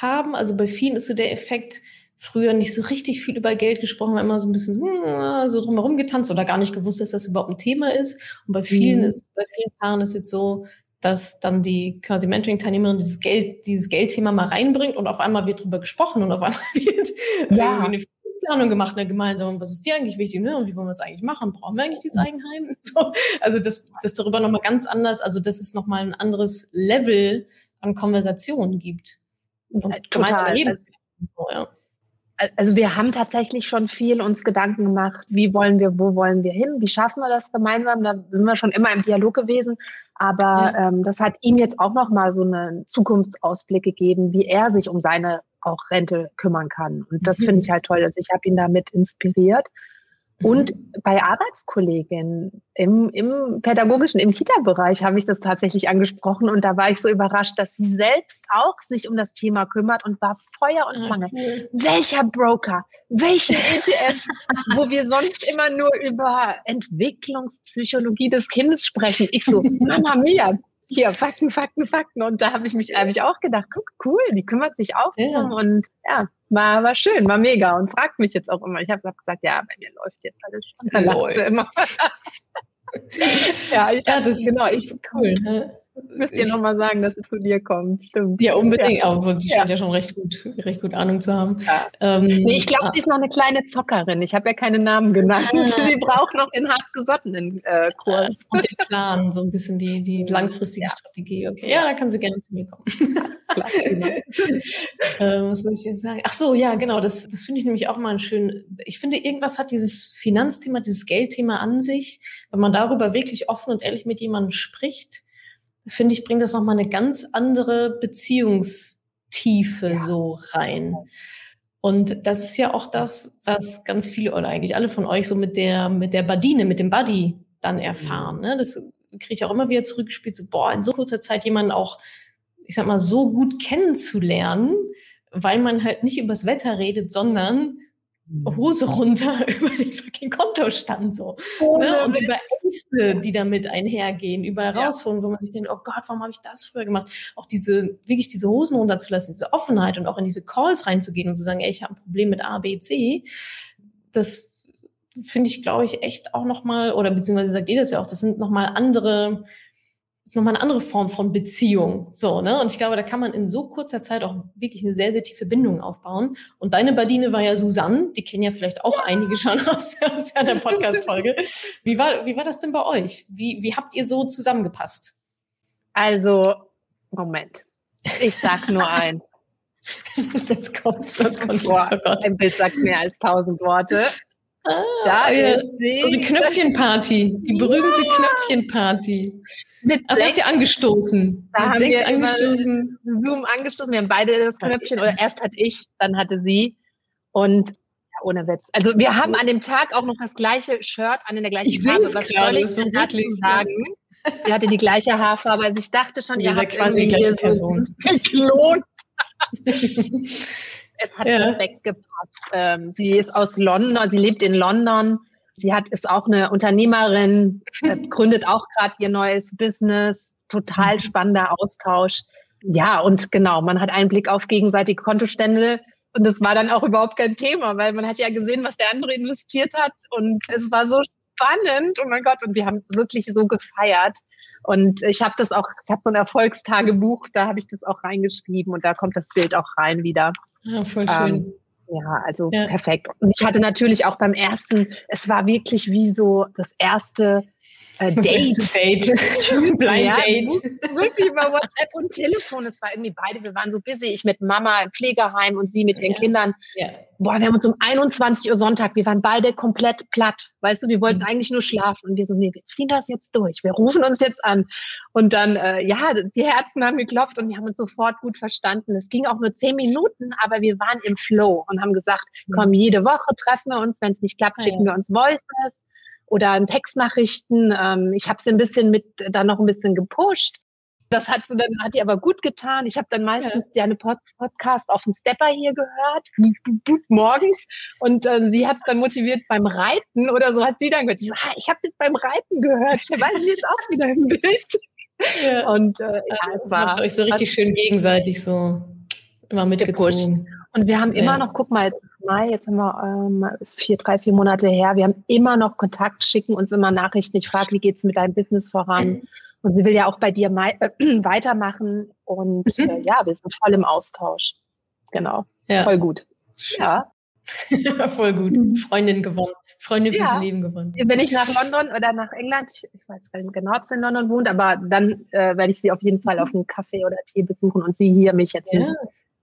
haben. Also bei vielen ist so der Effekt, früher nicht so richtig viel über Geld gesprochen, war immer so ein bisschen hm, so drumherum getanzt oder gar nicht gewusst, dass das überhaupt ein Thema ist. Und bei vielen mhm. ist, bei vielen Paaren ist jetzt so, dass dann die quasi Mentoring-Teilnehmerin dieses Geld, dieses Geldthema mal reinbringt und auf einmal wird drüber gesprochen und auf einmal wird ja. eine Planung gemacht, eine gemeinsam, was ist dir eigentlich wichtig, ne? Und wie wollen wir es eigentlich machen? Brauchen wir eigentlich dieses. Eigenheim? So, also das, das darüber nochmal ganz anders, also dass es nochmal ein anderes Level an Konversation gibt. Total. Also, also wir haben tatsächlich schon viel uns Gedanken gemacht, wie wollen wir, wo wollen wir hin, wie schaffen wir das gemeinsam. Da sind wir schon immer im Dialog gewesen. Aber ja. ähm, das hat ihm jetzt auch nochmal so einen Zukunftsausblick gegeben, wie er sich um seine auch Rente kümmern kann. Und das mhm. finde ich halt toll. Also ich habe ihn damit inspiriert. Und mhm. bei Arbeitskolleginnen im, im pädagogischen, im Kita-Bereich habe ich das tatsächlich angesprochen und da war ich so überrascht, dass sie selbst auch sich um das Thema kümmert und war Feuer und ah, Flamme. Okay. Welcher Broker, welche ETF, wo wir sonst immer nur über Entwicklungspsychologie des Kindes sprechen. Ich so, Mama Mia, hier, Fakten, Fakten, Fakten. Und da habe ich mich hab ich auch gedacht, guck, cool, die kümmert sich auch ja. um. Und ja, war, war schön, war mega und fragt mich jetzt auch immer. Ich habe auch gesagt, ja, bei mir läuft jetzt alles schon. Dann läuft. Immer. ja, ich ja, das genau, ich, ist cool. Ne? Müsst ihr nochmal sagen, dass es zu dir kommt, stimmt. Ja, unbedingt, ja. aber die scheint ja. ja schon recht gut, recht gut Ahnung zu haben. Ja. Ähm, nee, ich glaube, sie ist noch eine kleine Zockerin. Ich habe ja keine Namen genannt. Ah. Sie braucht noch den hartgesottenen äh, Kurs. Und den Plan, so ein bisschen die, die langfristige Strategie. Okay, ja, da kann sie gerne zu mir kommen. Genau. äh, was wollte ich jetzt sagen? Ach so, ja, genau, das, das finde ich nämlich auch mal ein schön. Ich finde, irgendwas hat dieses Finanzthema, dieses Geldthema an sich, wenn man darüber wirklich offen und ehrlich mit jemandem spricht, finde ich, bringt das nochmal eine ganz andere Beziehungstiefe ja. so rein. Und das ist ja auch das, was ganz viele oder eigentlich alle von euch so mit der, mit der Badine, mit dem Buddy dann erfahren. Ne? Das kriege ich auch immer wieder zurückgespielt, so, boah, in so kurzer Zeit jemanden auch, ich sag mal, so gut kennenzulernen, weil man halt nicht übers Wetter redet, sondern Hose runter über den fucking Kontostand so. Oh, ne? Und über Ängste, die damit einhergehen, über Herausforderungen, wo man sich denkt, oh Gott, warum habe ich das früher gemacht? Auch diese, wirklich diese Hosen runterzulassen, diese Offenheit und auch in diese Calls reinzugehen und zu sagen, ey, ich habe ein Problem mit A, B, C, das finde ich, glaube ich, echt auch nochmal, oder beziehungsweise sagt ihr das ja auch, das sind nochmal andere ist nochmal eine andere Form von Beziehung. So, ne? Und ich glaube, da kann man in so kurzer Zeit auch wirklich eine sehr, sehr tiefe Bindung aufbauen. Und deine Badine war ja Susanne, die kennen ja vielleicht auch einige schon aus, aus der Podcast-Folge. Wie war, wie war das denn bei euch? Wie, wie habt ihr so zusammengepasst? Also, Moment. Ich sag nur eins. Jetzt kommt's, was kommt Boah, jetzt? Oh Gott. Ein Bild sagt mehr als tausend Worte. Ah, da ist sie. Die Knöpfchenparty, die berühmte ja. Knöpfchenparty. Mit Aber habt ihr angestoßen? Da Mit haben Sekt wir angestoßen. Zoom angestoßen. Wir haben beide das Knöpfchen, oder erst hatte ich, dann hatte sie. Und ja, ohne Witz. Also wir haben an dem Tag auch noch das gleiche Shirt an in der gleichen ich Farbe. Was soll ich so dazu sagen? Sie hatte die gleiche Haarfarbe. Also ich dachte schon, ihr habt quasi die gleiche Person. geklont. es hat ja. perfekt gepasst. Ähm, sie ist aus London, sie lebt in London Sie hat, ist auch eine Unternehmerin, äh, gründet auch gerade ihr neues Business. Total mhm. spannender Austausch. Ja, und genau, man hat einen Blick auf gegenseitige Kontostände. Und das war dann auch überhaupt kein Thema, weil man hat ja gesehen, was der andere investiert hat. Und es war so spannend. Oh mein Gott, und wir haben es wirklich so gefeiert. Und ich habe das auch, ich habe so ein Erfolgstagebuch, da habe ich das auch reingeschrieben und da kommt das Bild auch rein wieder. Ja, voll schön. Ähm, ja, also ja. perfekt. Und ich hatte natürlich auch beim ersten, es war wirklich wie so das erste äh, Date. Date. Blind ja, Date. Wirklich über WhatsApp und Telefon. Es war irgendwie beide, wir waren so busy. Ich mit Mama im Pflegeheim und sie mit ihren ja. Kindern. Ja. Boah, wir haben uns um 21 Uhr Sonntag, wir waren beide komplett platt. Weißt du, wir wollten mhm. eigentlich nur schlafen. Und wir so, nee, wir ziehen das jetzt durch. Wir rufen uns jetzt an. Und dann, äh, ja, die Herzen haben geklopft und wir haben uns sofort gut verstanden. Es ging auch nur zehn Minuten, aber wir waren im Flow und haben gesagt, mhm. komm, jede Woche treffen wir uns. Wenn es nicht klappt, ah, schicken wir uns Voices oder in Textnachrichten. Ähm, ich habe sie ein bisschen mit, dann noch ein bisschen gepusht. Das hat sie dann, hat die aber gut getan. Ich habe dann meistens ja. deine Pod Podcast auf dem Stepper hier gehört, morgens. Und äh, sie hat es dann motiviert beim Reiten oder so hat sie dann gehört. Ich, so, ah, ich habe es jetzt beim Reiten gehört. Ich weiß jetzt auch wieder im Bild. Ja. Und äh, ja, es war. Habt euch so richtig schön gegenseitig so immer mitgezogen. Und wir haben immer ja. noch, guck mal, jetzt ist Mai, jetzt haben wir ähm, ist vier, drei, vier Monate her. Wir haben immer noch Kontakt, schicken uns immer Nachrichten. Ich frage, wie geht's mit deinem Business voran? Und sie will ja auch bei dir äh, weitermachen. Und mhm. äh, ja, wir sind voll im Austausch. Genau. Ja. Voll gut. Ja. voll gut. Mhm. Freundin gewonnen. Freundin fürs ja. Leben gewonnen. Wenn ich nach London oder nach England, ich weiß gar nicht genau, ob sie in London wohnt, aber dann äh, werde ich sie auf jeden Fall auf einen Kaffee oder Tee besuchen und sie hier mich jetzt ja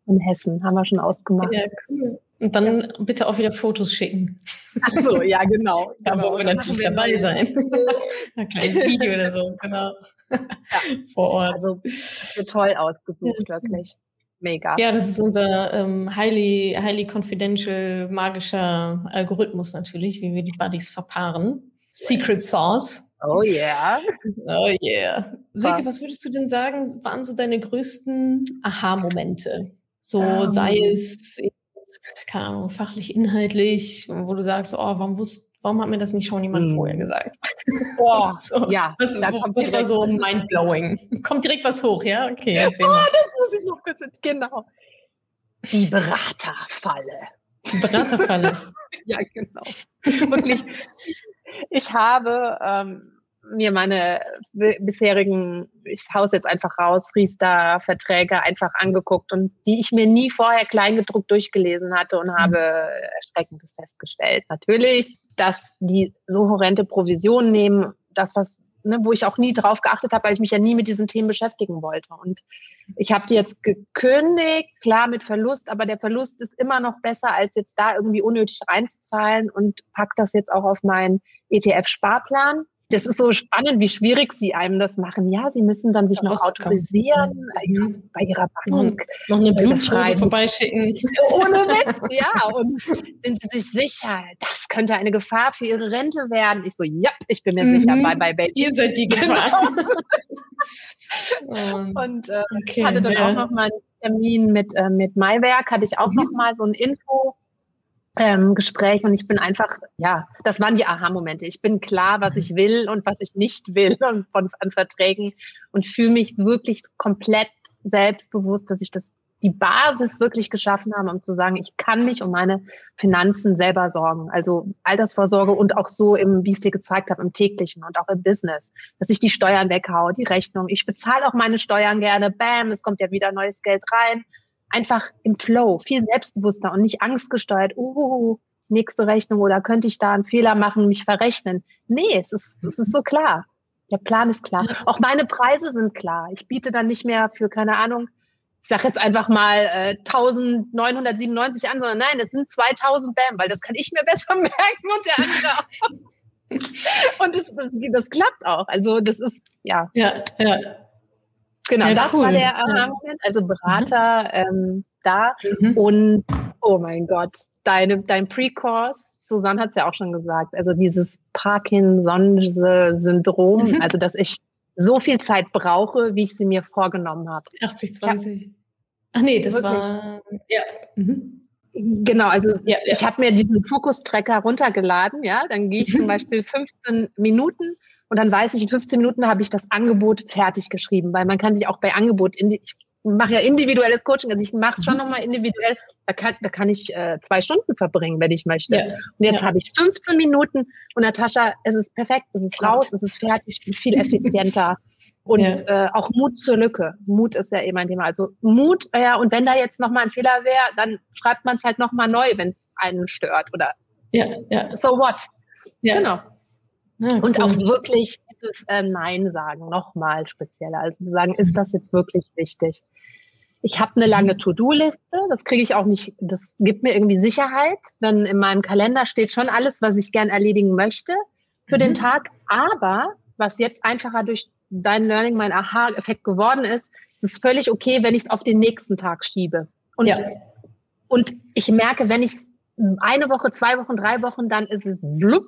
in Hessen, haben wir schon ausgemacht. Ja, cool. Und dann ja. bitte auch wieder Fotos schicken. Ach so, ja, genau. Da genau. wollen wir natürlich dabei wir sein. Ein kleines Video oder so, genau. Ja. Vor Ort. Also so toll ausgesucht, ja. wirklich. Mega. Ja, das ist unser ähm, highly, highly confidential magischer Algorithmus natürlich, wie wir die Buddies verpaaren. Secret Sauce. Oh yeah. Oh yeah. Silke, was würdest du denn sagen, waren so deine größten Aha-Momente? So. Ähm. sei es, keine Ahnung, fachlich, inhaltlich, wo du sagst, oh, warum wusst, warum hat mir das nicht schon jemand hm. vorher gesagt? Boah, so, ja. Was, da kommt das war so mindblowing. Kommt direkt was hoch, ja? Okay, erzähl oh, das muss ich noch kurz, genau. Die Beraterfalle. Die Beraterfalle. ja, genau. Wirklich. Ich habe ähm, mir meine bisherigen, ich haus jetzt einfach raus, Riester-Verträge einfach angeguckt und die ich mir nie vorher kleingedruckt durchgelesen hatte und mhm. habe Erschreckendes festgestellt. Natürlich, dass die so horrende Provisionen nehmen, das, was, ne, wo ich auch nie drauf geachtet habe, weil ich mich ja nie mit diesen Themen beschäftigen wollte. Und ich habe die jetzt gekündigt, klar mit Verlust, aber der Verlust ist immer noch besser, als jetzt da irgendwie unnötig reinzuzahlen und pack das jetzt auch auf meinen ETF-Sparplan das ist so spannend, wie schwierig sie einem das machen. Ja, sie müssen dann sich noch autorisieren bei, bei, ihrer Bank. Noch, eine Blutschreibe vorbeischicken. Ohne Witz, ja. Und sind sie sich sicher, das könnte eine Gefahr für ihre Rente werden? Ich so, ja, ich bin mir mhm. sicher, bye bye baby. Ihr seid die Gefahr. und äh, okay, ich hatte dann ja. auch noch mal einen Termin mit, äh, mit Maiwerk, hatte ich auch mhm. noch mal so ein Info ähm, Gespräch und ich bin einfach, ja, das waren die Aha-Momente. Ich bin klar, was ich will und was ich nicht will und von, an Verträgen und fühle mich wirklich komplett selbstbewusst, dass ich das die Basis wirklich geschaffen habe, um zu sagen, ich kann mich um meine Finanzen selber sorgen. Also Altersvorsorge und auch so im, wie ich es dir gezeigt habe, im täglichen und auch im Business, dass ich die Steuern weghaue, die Rechnung. Ich bezahle auch meine Steuern gerne. Bam, es kommt ja wieder neues Geld rein einfach im Flow, viel selbstbewusster und nicht angstgesteuert, uh, nächste Rechnung oder könnte ich da einen Fehler machen, mich verrechnen. Nee, es ist, es ist so klar. Der Plan ist klar. Auch meine Preise sind klar. Ich biete dann nicht mehr für, keine Ahnung, ich sage jetzt einfach mal äh, 1997 an, sondern nein, das sind 2000 Bam, weil das kann ich mir besser merken und der andere auch. und das, das, das klappt auch. Also das ist, ja. Ja, ja. Genau, ja, das cool. war der Aha-Moment, also Berater mhm. ähm, da. Mhm. Und oh mein Gott, deine, dein Pre-Course, Susanne hat es ja auch schon gesagt, also dieses Parkinson-Syndrom, mhm. also dass ich so viel Zeit brauche, wie ich sie mir vorgenommen habe. 80, 20. Ja. Ach nee, das Wirklich. war ja. Mhm. Genau, also ja. ich habe mir diesen Fokus-Tracker runtergeladen, ja, dann gehe ich zum Beispiel 15 Minuten und dann weiß ich, in 15 Minuten habe ich das Angebot fertig geschrieben, weil man kann sich auch bei Angebot, ich mache ja individuelles Coaching, also ich mache es schon mhm. nochmal individuell, da kann, da kann ich äh, zwei Stunden verbringen, wenn ich möchte. Ja. Und jetzt ja. habe ich 15 Minuten und Natascha, es ist perfekt, es ist raus, es ist fertig, ich bin viel effizienter. Und ja. äh, auch Mut zur Lücke. Mut ist ja eben ein Thema. Also Mut, ja, und wenn da jetzt nochmal ein Fehler wäre, dann schreibt man es halt nochmal neu, wenn es einen stört. Oder ja, ja. so what? Ja. Genau. Ja, cool. Und auch wirklich dieses äh, Nein sagen, nochmal spezieller. Also zu sagen, ist das jetzt wirklich wichtig? Ich habe eine lange mhm. To-Do-Liste, das kriege ich auch nicht, das gibt mir irgendwie Sicherheit, wenn in meinem Kalender steht schon alles, was ich gern erledigen möchte für mhm. den Tag. Aber was jetzt einfacher durch dein Learning, mein Aha-Effekt geworden ist, ist es völlig okay, wenn ich es auf den nächsten Tag schiebe. Und, ja. und ich merke, wenn ich eine Woche, zwei Wochen, drei Wochen, dann ist es blub,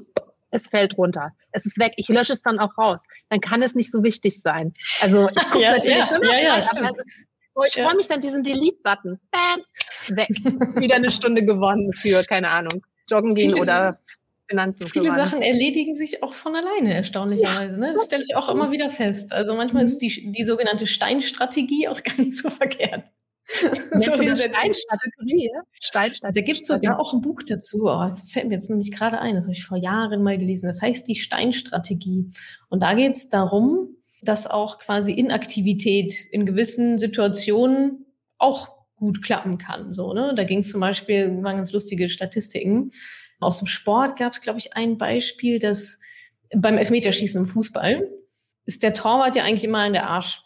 es fällt runter. Es ist weg. Ich lösche es dann auch raus. Dann kann es nicht so wichtig sein. Also ich gucke ja, natürlich ja, schon mal, ja, ja, aber oh, ich freue mich dann diesen Delete-Button. Bam, weg. Wieder eine Stunde gewonnen für, keine Ahnung, Joggen gehen viele, oder Finanzen. Viele kümmern. Sachen erledigen sich auch von alleine, erstaunlicherweise. Ne? Das stelle ich auch immer wieder fest. Also manchmal mhm. ist die, die sogenannte Steinstrategie auch gar nicht so verkehrt. so Steinstrategie, Steinstrategie. Da gibt es sogar auch ein Buch dazu. Oh, das fällt mir jetzt nämlich gerade ein. Das habe ich vor Jahren mal gelesen. Das heißt die Steinstrategie. Und da geht es darum, dass auch quasi Inaktivität in gewissen Situationen auch gut klappen kann. So, ne? Da ging es zum Beispiel, waren ganz lustige Statistiken. Aus dem Sport gab es, glaube ich, ein Beispiel, dass beim Elfmeterschießen im Fußball ist der Torwart ja eigentlich immer in der Arsch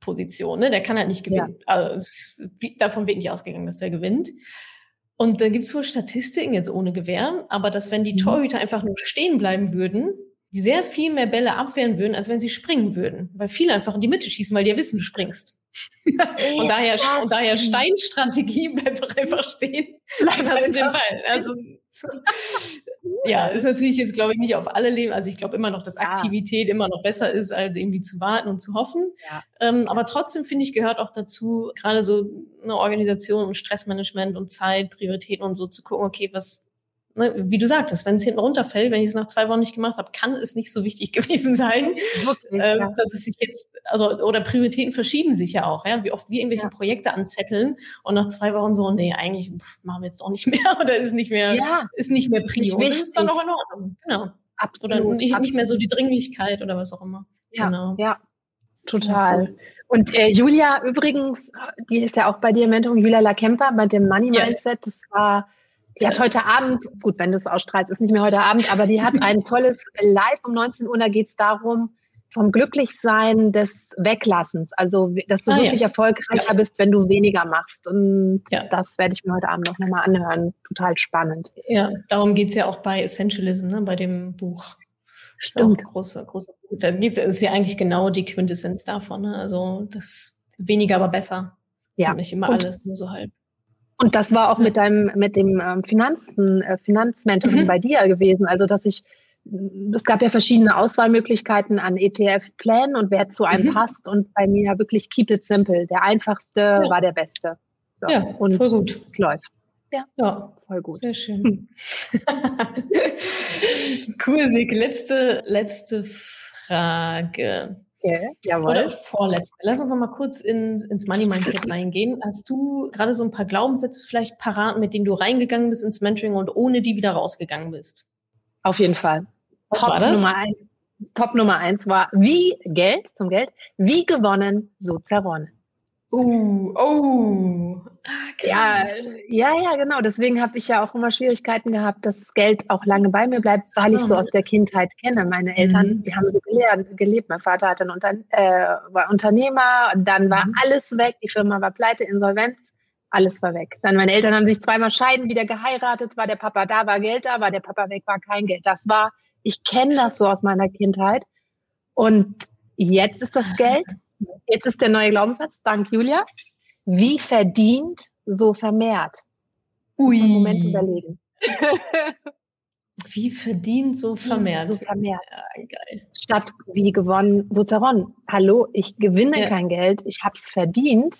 Position. Ne? Der kann halt nicht gewinnen. Ja. Also es, davon wird nicht ausgegangen, dass er gewinnt. Und dann gibt es wohl Statistiken, jetzt ohne Gewehr, aber dass wenn die mhm. Torhüter einfach nur stehen bleiben würden, die sehr viel mehr Bälle abwehren würden, als wenn sie springen würden. Weil viele einfach in die Mitte schießen, weil die ja wissen, du springst. und, daher, und daher Steinstrategie bleibt doch einfach stehen. Dann hast du den Ball. Also, ja, ist natürlich jetzt, glaube ich, nicht auf alle Leben. Also ich glaube immer noch, dass Aktivität immer noch besser ist, als irgendwie zu warten und zu hoffen. Ja. Ähm, aber trotzdem finde ich, gehört auch dazu, gerade so eine Organisation und Stressmanagement und Zeit, Prioritäten und so zu gucken, okay, was ne, wie du sagtest, wenn es hinten runterfällt, wenn ich es nach zwei Wochen nicht gemacht habe, kann es nicht so wichtig gewesen sein, Wirklich, ähm, ja. dass es sich jetzt, also oder Prioritäten verschieben sich ja auch, ja, wie oft wir irgendwelche ja. Projekte anzetteln und nach zwei Wochen so, nee, eigentlich pff, machen wir jetzt doch nicht mehr oder ist nicht mehr, ja. ist nicht mehr Prio. Das ist dann noch in Ordnung, genau. Absolut, oder nicht, nicht, mehr so die Dringlichkeit oder was auch immer. Ja, genau. ja. Total. Und äh, Julia übrigens, die ist ja auch bei dir im Mentoring, Julia Lakemper bei dem Money Mindset. Das war die hat heute Abend, gut, wenn du es ausstrahlst, ist nicht mehr heute Abend, aber die hat ein tolles Live um 19 Uhr, da geht es darum, vom Glücklichsein des Weglassens, also dass du ah, wirklich ja. erfolgreicher ja. bist, wenn du weniger machst. Und ja. das werde ich mir heute Abend noch nochmal anhören. Total spannend. Ja, darum geht es ja auch bei Essentialism, ne, bei dem Buch. Stimmt. Großer, großer Buch. Da geht's, ist ja eigentlich genau die Quintessenz davon. Ne? Also das weniger, aber besser. Ja. Und nicht immer und alles nur so halb. Und das war auch mit deinem, mit dem ähm, Finanzen, äh, Finanzmentoring mhm. bei dir gewesen. Also, dass ich, es gab ja verschiedene Auswahlmöglichkeiten an ETF-Plänen und wer zu einem mhm. passt. Und bei mir wirklich keep it simple. Der einfachste ja. war der beste. So. Ja, und voll gut. Es läuft. Ja, ja, voll gut. Sehr schön. Hm. cool, Sig. Letzte, letzte Frage. Okay, jawohl. Oder vorletzte. Lass uns noch mal kurz in, ins Money Mindset reingehen. Hast du gerade so ein paar Glaubenssätze vielleicht parat, mit denen du reingegangen bist ins Mentoring und ohne die wieder rausgegangen bist? Auf jeden Fall. Was Top war das? Nummer eins, Top Nummer eins war, wie Geld, zum Geld, wie gewonnen, so zerronnen. Uh, oh. Ah, ja, ja, ja, genau. Deswegen habe ich ja auch immer Schwierigkeiten gehabt, dass Geld auch lange bei mir bleibt, weil ich so aus der Kindheit kenne. Meine Eltern, mhm. die haben so gelernt, gelebt. Mein Vater hatte ein Unter äh, war Unternehmer, dann war mhm. alles weg. Die Firma war pleite, Insolvenz, alles war weg. Dann meine Eltern haben sich zweimal scheiden, wieder geheiratet, war der Papa da, war Geld da, war der Papa weg, war kein Geld. Das war, ich kenne das so aus meiner Kindheit. Und jetzt ist das Geld Jetzt ist der neue Glaubenssatz, dank Julia. Wie verdient, so vermehrt. Ui. Einen Moment überlegen. wie verdient, so vermehrt. So vermehrt. Ja, geil. Statt wie gewonnen, so zerronnen. Hallo, ich gewinne ja. kein Geld, ich habe es verdient.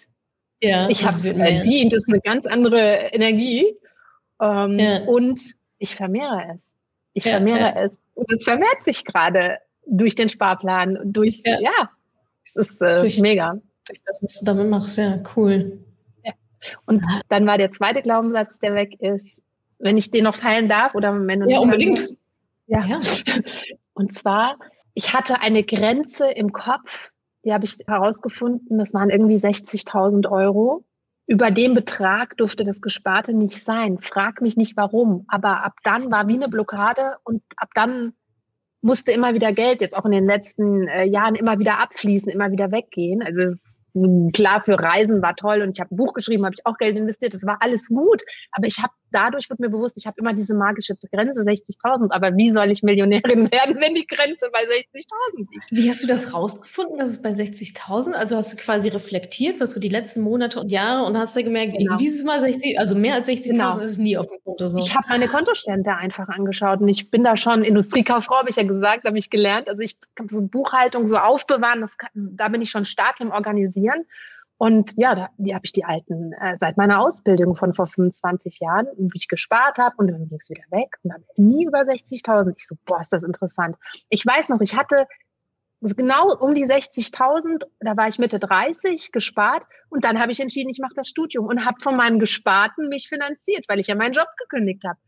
Ja, ich habe es verdient, das ist eine ganz andere Energie. Ähm, ja. Und ich vermehre es. Ich vermehre es. Und es vermehrt sich gerade durch den Sparplan, durch, ja, ist äh, durch, mega. Durch das, was du damit machst, ja, cool. Ja. Und dann war der zweite Glaubenssatz, der weg ist, wenn ich den noch teilen darf oder wenn du Ja, unbedingt. Ja. ja. Und zwar, ich hatte eine Grenze im Kopf, die habe ich herausgefunden, das waren irgendwie 60.000 Euro. Über den Betrag durfte das Gesparte nicht sein. Frag mich nicht warum. Aber ab dann war wie eine Blockade und ab dann musste immer wieder Geld jetzt auch in den letzten äh, Jahren immer wieder abfließen, immer wieder weggehen. Also klar, für Reisen war toll und ich habe ein Buch geschrieben, habe ich auch Geld investiert, das war alles gut. Aber ich habe, dadurch wird mir bewusst, ich habe immer diese magische Grenze 60.000. Aber wie soll ich Millionärin werden, wenn die Grenze bei 60.000 liegt? Wie hast du das rausgefunden, dass es bei 60.000? Also hast du quasi reflektiert, was du die letzten Monate und Jahre und hast du gemerkt, genau. dieses Mal 60, also mehr als 60.000 genau. ist es nie auf dem Konto so. Ich habe meine Kontostände einfach angeschaut und ich bin da schon Industriekauffrau, habe ich ja gesagt, habe ich gelernt. Also ich kann so Buchhaltung so aufbewahren, das kann, da bin ich schon stark im organisieren. Und ja, da, die habe ich die alten äh, seit meiner Ausbildung von vor 25 Jahren, wie ich gespart habe und dann ging es wieder weg und dann nie über 60.000. Ich so, boah, ist das interessant. Ich weiß noch, ich hatte genau um die 60.000, da war ich Mitte 30 gespart und dann habe ich entschieden, ich mache das Studium und habe von meinem Gesparten mich finanziert, weil ich ja meinen Job gekündigt habe.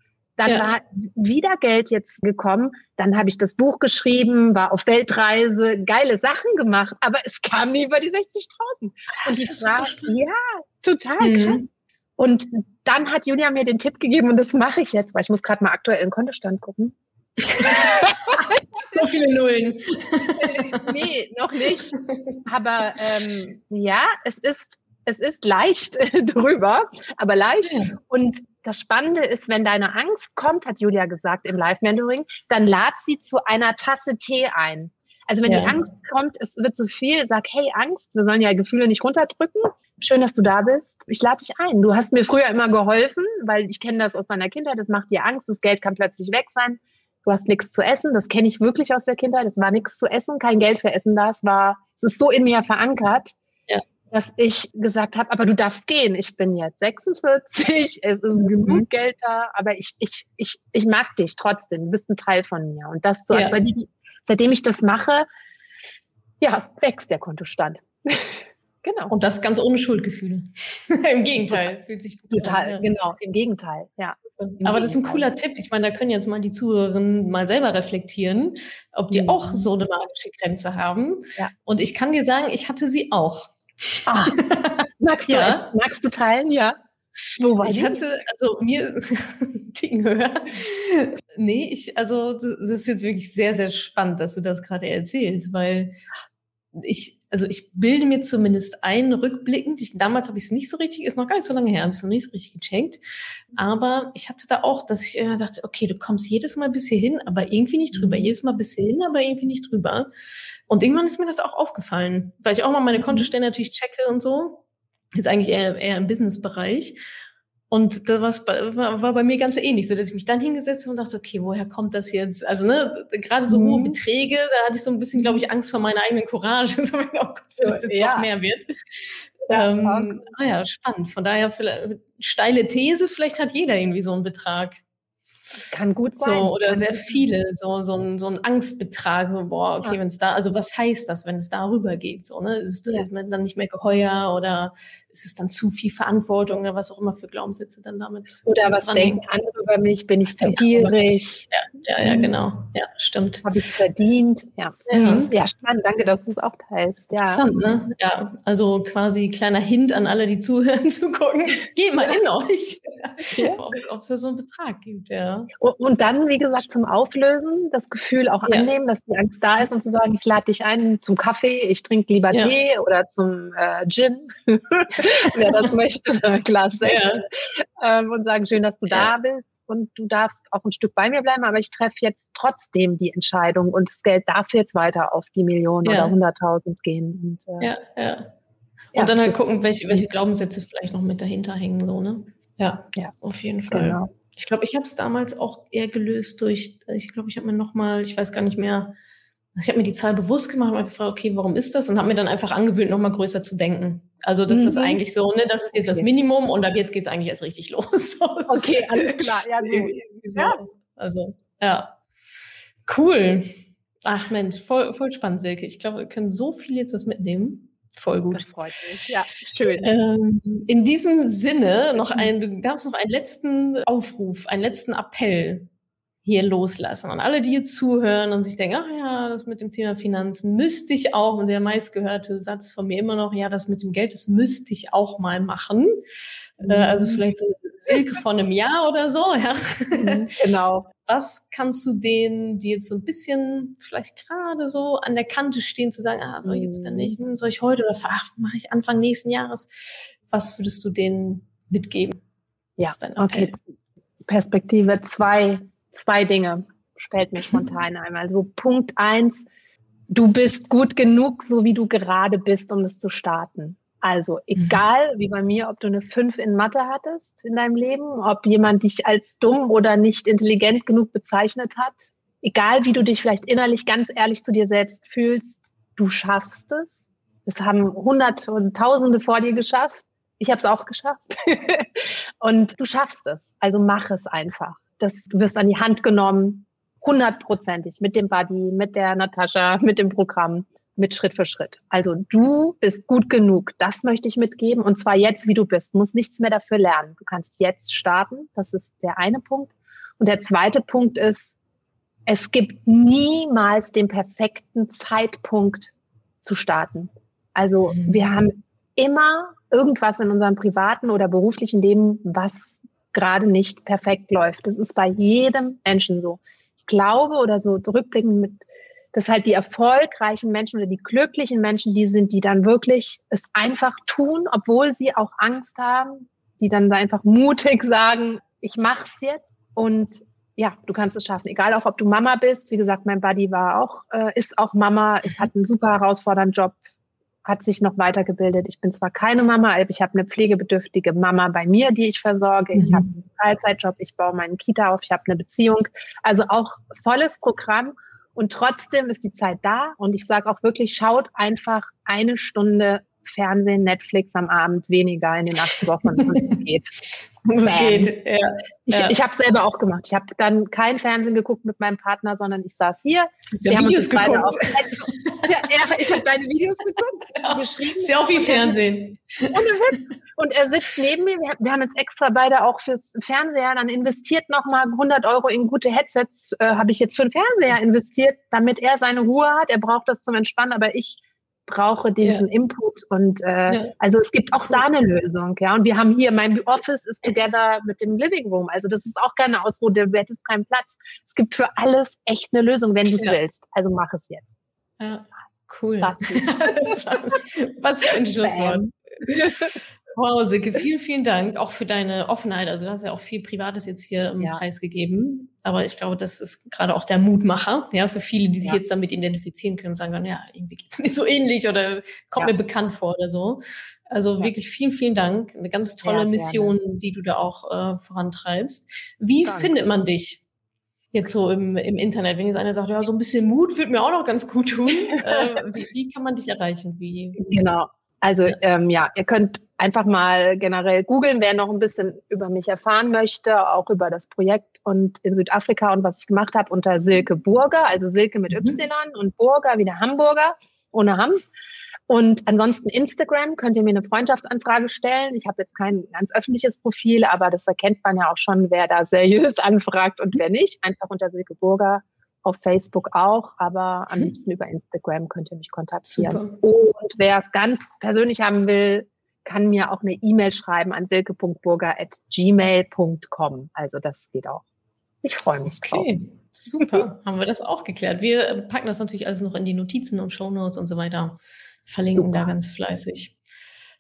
Dann ja. war wieder Geld jetzt gekommen. Dann habe ich das Buch geschrieben, war auf Weltreise, geile Sachen gemacht, aber es kam nie über die 60.000. Und ich war, ja, total mhm. Und dann hat Julia mir den Tipp gegeben und das mache ich jetzt, weil ich muss gerade mal aktuell in Kontostand gucken. so viele Nullen. nee, noch nicht. Aber ähm, ja, es ist es ist leicht drüber, aber leicht. Und das Spannende ist, wenn deine Angst kommt, hat Julia gesagt im Live-Mentoring, dann lad sie zu einer Tasse Tee ein. Also wenn Ja. die Angst kommt, es wird zu viel, sag, hey Angst, wir sollen ja Gefühle nicht runterdrücken. Schön, dass du da bist. Ich lade dich ein. Du hast mir früher immer geholfen, weil ich kenne das aus deiner Kindheit. Das macht dir Angst. Das Geld kann plötzlich weg sein. Du hast nichts zu essen. Das kenne ich wirklich aus der Kindheit. Es war nichts zu essen, kein Geld für Essen da. Es war, es ist so in mir verankert. Dass ich gesagt habe, aber du darfst gehen. Ich bin jetzt 46, es ist genug Geld da, aber ich, ich, ich, ich mag dich trotzdem. Du bist ein Teil von mir. Und das so, Ja. seitdem, ich das mache, ja, wächst der Kontostand. genau. Und das ganz ohne Schuldgefühle. Im Gegenteil, fühlt sich gut Total, an. genau, im Gegenteil, ja. Aber das ist ein cooler Tipp. Ich meine, da können jetzt mal die Zuhörerinnen mal selber reflektieren, ob die Mhm. auch so eine magische Grenze haben. Ja. Und ich kann dir sagen, ich hatte sie auch. Ah, magst, du, Ja. magst du teilen? Ja. Wo war Ich die? hatte, also mir, Ticken höher. Nee, ich, also das ist jetzt wirklich sehr, sehr spannend, dass du das gerade erzählst, weil ich, also ich bilde mir zumindest ein, rückblickend, ich, damals habe ich es nicht so richtig, ist noch gar nicht so lange her, habe ich es noch nicht so richtig gecheckt, aber ich hatte da auch, dass ich äh, dachte, okay, du kommst jedes Mal bis hierhin, aber irgendwie nicht drüber, Mhm. jedes Mal bis hierhin, aber irgendwie nicht drüber. Und irgendwann ist mir das auch aufgefallen, weil ich auch mal meine Kontostände natürlich checke und so, jetzt eigentlich eher, eher im Businessbereich. Und da war, bei mir ganz ähnlich, so dass ich mich dann hingesetzt habe und dachte, okay, woher kommt das jetzt? Also, ne, gerade so hohe Mhm. Beträge, da hatte ich so ein bisschen, glaube ich, Angst vor meiner eigenen Courage, so, oh wenn das jetzt Ja. noch mehr wird. Ja, ähm, ah ja, spannend. Von daher, vielleicht, steile These, vielleicht hat jeder irgendwie so einen Betrag. Kann gut sein. So, oder sehr viele, so, so, ein, so ein Angstbetrag, so, boah, okay, Ja. wenn es da, also was heißt das, wenn es darüber geht? So, ne? Ist, Ja. ist man dann nicht mehr geheuer oder ist es dann zu viel Verantwortung oder was auch immer für Glaubenssätze dann damit Oder was denken andere über mich? Bin ich zu gierig? Ja, ja, Mhm. genau. Ja, stimmt. Habe ich es verdient? Ja. Ja. Mhm. ja, spannend. Danke, dass du es auch teilst. Ja. Interessant, ne? Ja, also quasi kleiner Hint an alle, die zuhören, zu gucken. Geht mal in euch, Ja. ob es da so einen Betrag gibt, ja. Und- Und dann, wie gesagt, zum Auflösen, das Gefühl auch Ja. annehmen, dass die Angst da ist und zu sagen, ich lade dich ein zum Kaffee, ich trinke lieber Ja. Tee oder zum äh, Gin, wer das möchte, Glas Sekt. Ähm, und sagen, schön, dass du Ja. da bist und du darfst auch ein Stück bei mir bleiben, aber ich treffe jetzt trotzdem die Entscheidung und das Geld darf jetzt weiter auf die Millionen Ja. oder hunderttausend gehen. Und, äh, Ja, ja. Und Ja, dann halt gucken, welche, welche Glaubenssätze vielleicht noch mit dahinter hängen, so, ne? Ja, Ja. auf jeden Fall. Genau. Ich glaube, ich habe es damals auch eher gelöst durch, ich glaube, ich habe mir nochmal, ich weiß gar nicht mehr, ich habe mir die Zahl bewusst gemacht und habe gefragt, okay, warum ist das? Und habe mir dann einfach angewöhnt, nochmal größer zu denken. Also das ist Mhm. eigentlich so, ne, das ist jetzt das Okay. Minimum und ab jetzt geht es eigentlich erst richtig los. Das Okay, ist alles klar. Ja, so. Ja. Also, ja. Cool. Ach Mensch, voll, voll spannend, Silke. Ich glaube, wir können so viel jetzt was mitnehmen. Voll gut. Das freut mich. Ja, schön. Ähm, in diesem Sinne noch ein, du darfst noch einen letzten Aufruf, einen letzten Appell hier loslassen. Und alle, die jetzt zuhören und sich denken, ach ja, das mit dem Thema Finanzen müsste ich auch, und der meistgehörte Satz von mir immer noch, ja, das mit dem Geld, das müsste ich auch mal machen. Äh, also vielleicht so Silke von einem Jahr oder so, ja. Mhm, genau. Was kannst du denen, die jetzt so ein bisschen vielleicht gerade so an der Kante stehen, zu sagen, ah, soll ich jetzt oder nicht, Hm, soll ich heute oder ach, mache ich Anfang nächsten Jahres? Was würdest du denen mitgeben? Ja, okay. Perspektive zwei, zwei Dinge fällt mir spontan ein. Also Punkt eins, du bist gut genug, so wie du gerade bist, um es zu starten. Also egal, wie bei mir, ob du eine 5 in Mathe hattest in deinem Leben, ob jemand dich als dumm oder nicht intelligent genug bezeichnet hat, egal wie du dich vielleicht innerlich ganz ehrlich zu dir selbst fühlst, du schaffst es. Es haben Hunderte und Tausende vor dir geschafft. Ich habe es auch geschafft. und du schaffst es. Also mach es einfach. Das, du wirst an die Hand genommen, hundertprozentig, mit dem Buddy, mit der Natascha, mit dem Programm, mit Schritt für Schritt. Also du bist gut genug. Das möchte ich mitgeben. Und zwar jetzt, wie du bist. Du musst nichts mehr dafür lernen. Du kannst jetzt starten. Das ist der eine Punkt. Und der zweite Punkt ist, es gibt niemals den perfekten Zeitpunkt zu starten. Also Mhm. wir haben immer irgendwas in unserem privaten oder beruflichen Leben, was gerade nicht perfekt läuft. Das ist bei jedem Menschen so. Ich glaube oder so rückblickend mit, dass halt die erfolgreichen Menschen oder die glücklichen Menschen die sind, die dann wirklich es einfach tun, obwohl sie auch Angst haben, die dann da einfach mutig sagen, ich mach's jetzt und ja, du kannst es schaffen. Egal auch, ob du Mama bist. Wie gesagt, mein Buddy war auch, äh, ist auch Mama. Ich hatte einen super herausfordernden Job, hat sich noch weitergebildet. Ich bin zwar keine Mama, aber ich habe eine pflegebedürftige Mama bei mir, die ich versorge. Mhm. Ich habe einen Teilzeitjob, ich baue meinen Kita auf, ich habe eine Beziehung. Also auch volles Programm. Und trotzdem ist die Zeit da. Und ich sage auch wirklich, schaut einfach eine Stunde Fernsehen, Netflix am Abend weniger in den acht Wochen und es geht. Es geht, ja. Ich, ja. ich habe selber auch gemacht. Ich habe dann kein Fernsehen geguckt mit meinem Partner, sondern ich saß hier. Wir haben uns geguckt. Auch, ja, ja, ich habe deine Videos geguckt, ja. geschrieben. Ist ja auch wie Fernsehen. Und er sitzt neben mir. Wir haben jetzt extra beide auch fürs Fernseher dann investiert nochmal 100 Euro in gute Headsets. Äh, habe ich jetzt für den Fernseher investiert, damit er seine Ruhe hat. Er braucht das zum Entspannen, aber ich brauche diesen ja. Input und äh, ja. also es gibt auch da eine Lösung, ja. Und wir haben hier, mein Office ist together mit dem Living Room. Also das ist auch keine Ausruhe, du hättest keinen Platz. Es gibt für alles echt eine Lösung, wenn du es ja. willst. Also mach es jetzt. Ja, cool. Was für ein Schlusswort. Wow, Silke, vielen, vielen Dank auch für deine Offenheit. Also du hast ja auch viel Privates jetzt hier im ja. Preis gegeben. Aber ich glaube, das ist gerade auch der Mutmacher, ja, für viele, die sich ja. jetzt damit identifizieren können und sagen dann, ja, irgendwie geht es mir so ähnlich oder kommt ja. mir bekannt vor oder so. Also wirklich vielen, vielen Dank. Eine ganz tolle Mission, die du da auch äh, vorantreibst. Wie Danke. findet man dich? Jetzt so im, im Internet, wenn jetzt einer sagt, ja, so ein bisschen Mut würde mir auch noch ganz gut tun. äh, wie, wie kann man dich erreichen? Wie, genau. Also ähm, ja, ihr könnt einfach mal generell googeln, wer noch ein bisschen über mich erfahren möchte, auch über das Projekt und in Südafrika und was ich gemacht habe unter Silke Burger, also Silke mit mhm. Y und Burger wie der Hamburger ohne Ham. Und ansonsten Instagram könnt ihr mir eine Freundschaftsanfrage stellen. Ich habe jetzt kein ganz öffentliches Profil, aber das erkennt man ja auch schon, wer da seriös anfragt und wer nicht. Einfach unter Silke Burger auf Facebook auch, aber am mhm. liebsten über Instagram könnt ihr mich kontaktieren. Super. Und wer es ganz persönlich haben will, kann mir auch eine E-Mail schreiben an silke.burger.gmail.com. Also das geht auch. Ich freue mich okay. drauf. Super, haben wir das auch geklärt. Wir packen das natürlich alles noch in die Notizen und Shownotes und so weiter. Verlinken Super. da ganz fleißig.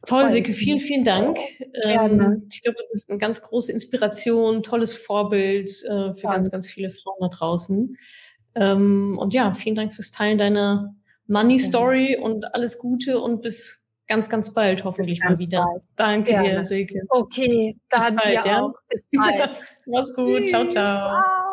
Toll, Silke, vielen, vielen Dank. Ähm, ich glaube, du bist eine ganz große Inspiration, tolles Vorbild äh, für ja. ganz, ganz viele Frauen da draußen. Ähm, und ja, vielen Dank fürs Teilen deiner Money Story ja. und alles Gute und bis ganz, ganz bald hoffentlich ganz mal wieder. Bald. Danke Gerne. dir, Silke. Okay, dann bis bald, ja? Bis bald. Mach's gut. Ciao, ciao. ciao.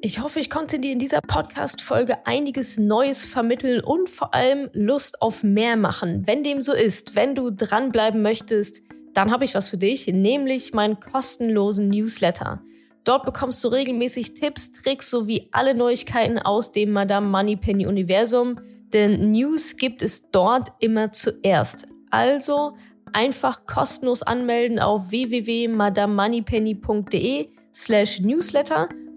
Ich hoffe, ich konnte dir in dieser Podcast-Folge einiges Neues vermitteln und vor allem Lust auf mehr machen. Wenn dem so ist, wenn du dranbleiben möchtest, dann habe ich was für dich, nämlich meinen kostenlosen Newsletter. Dort bekommst du regelmäßig Tipps, Tricks sowie alle Neuigkeiten aus dem Madame Moneypenny Universum, denn News gibt es dort immer zuerst. Also einfach kostenlos anmelden auf www.madamemoneypenny.de slash newsletter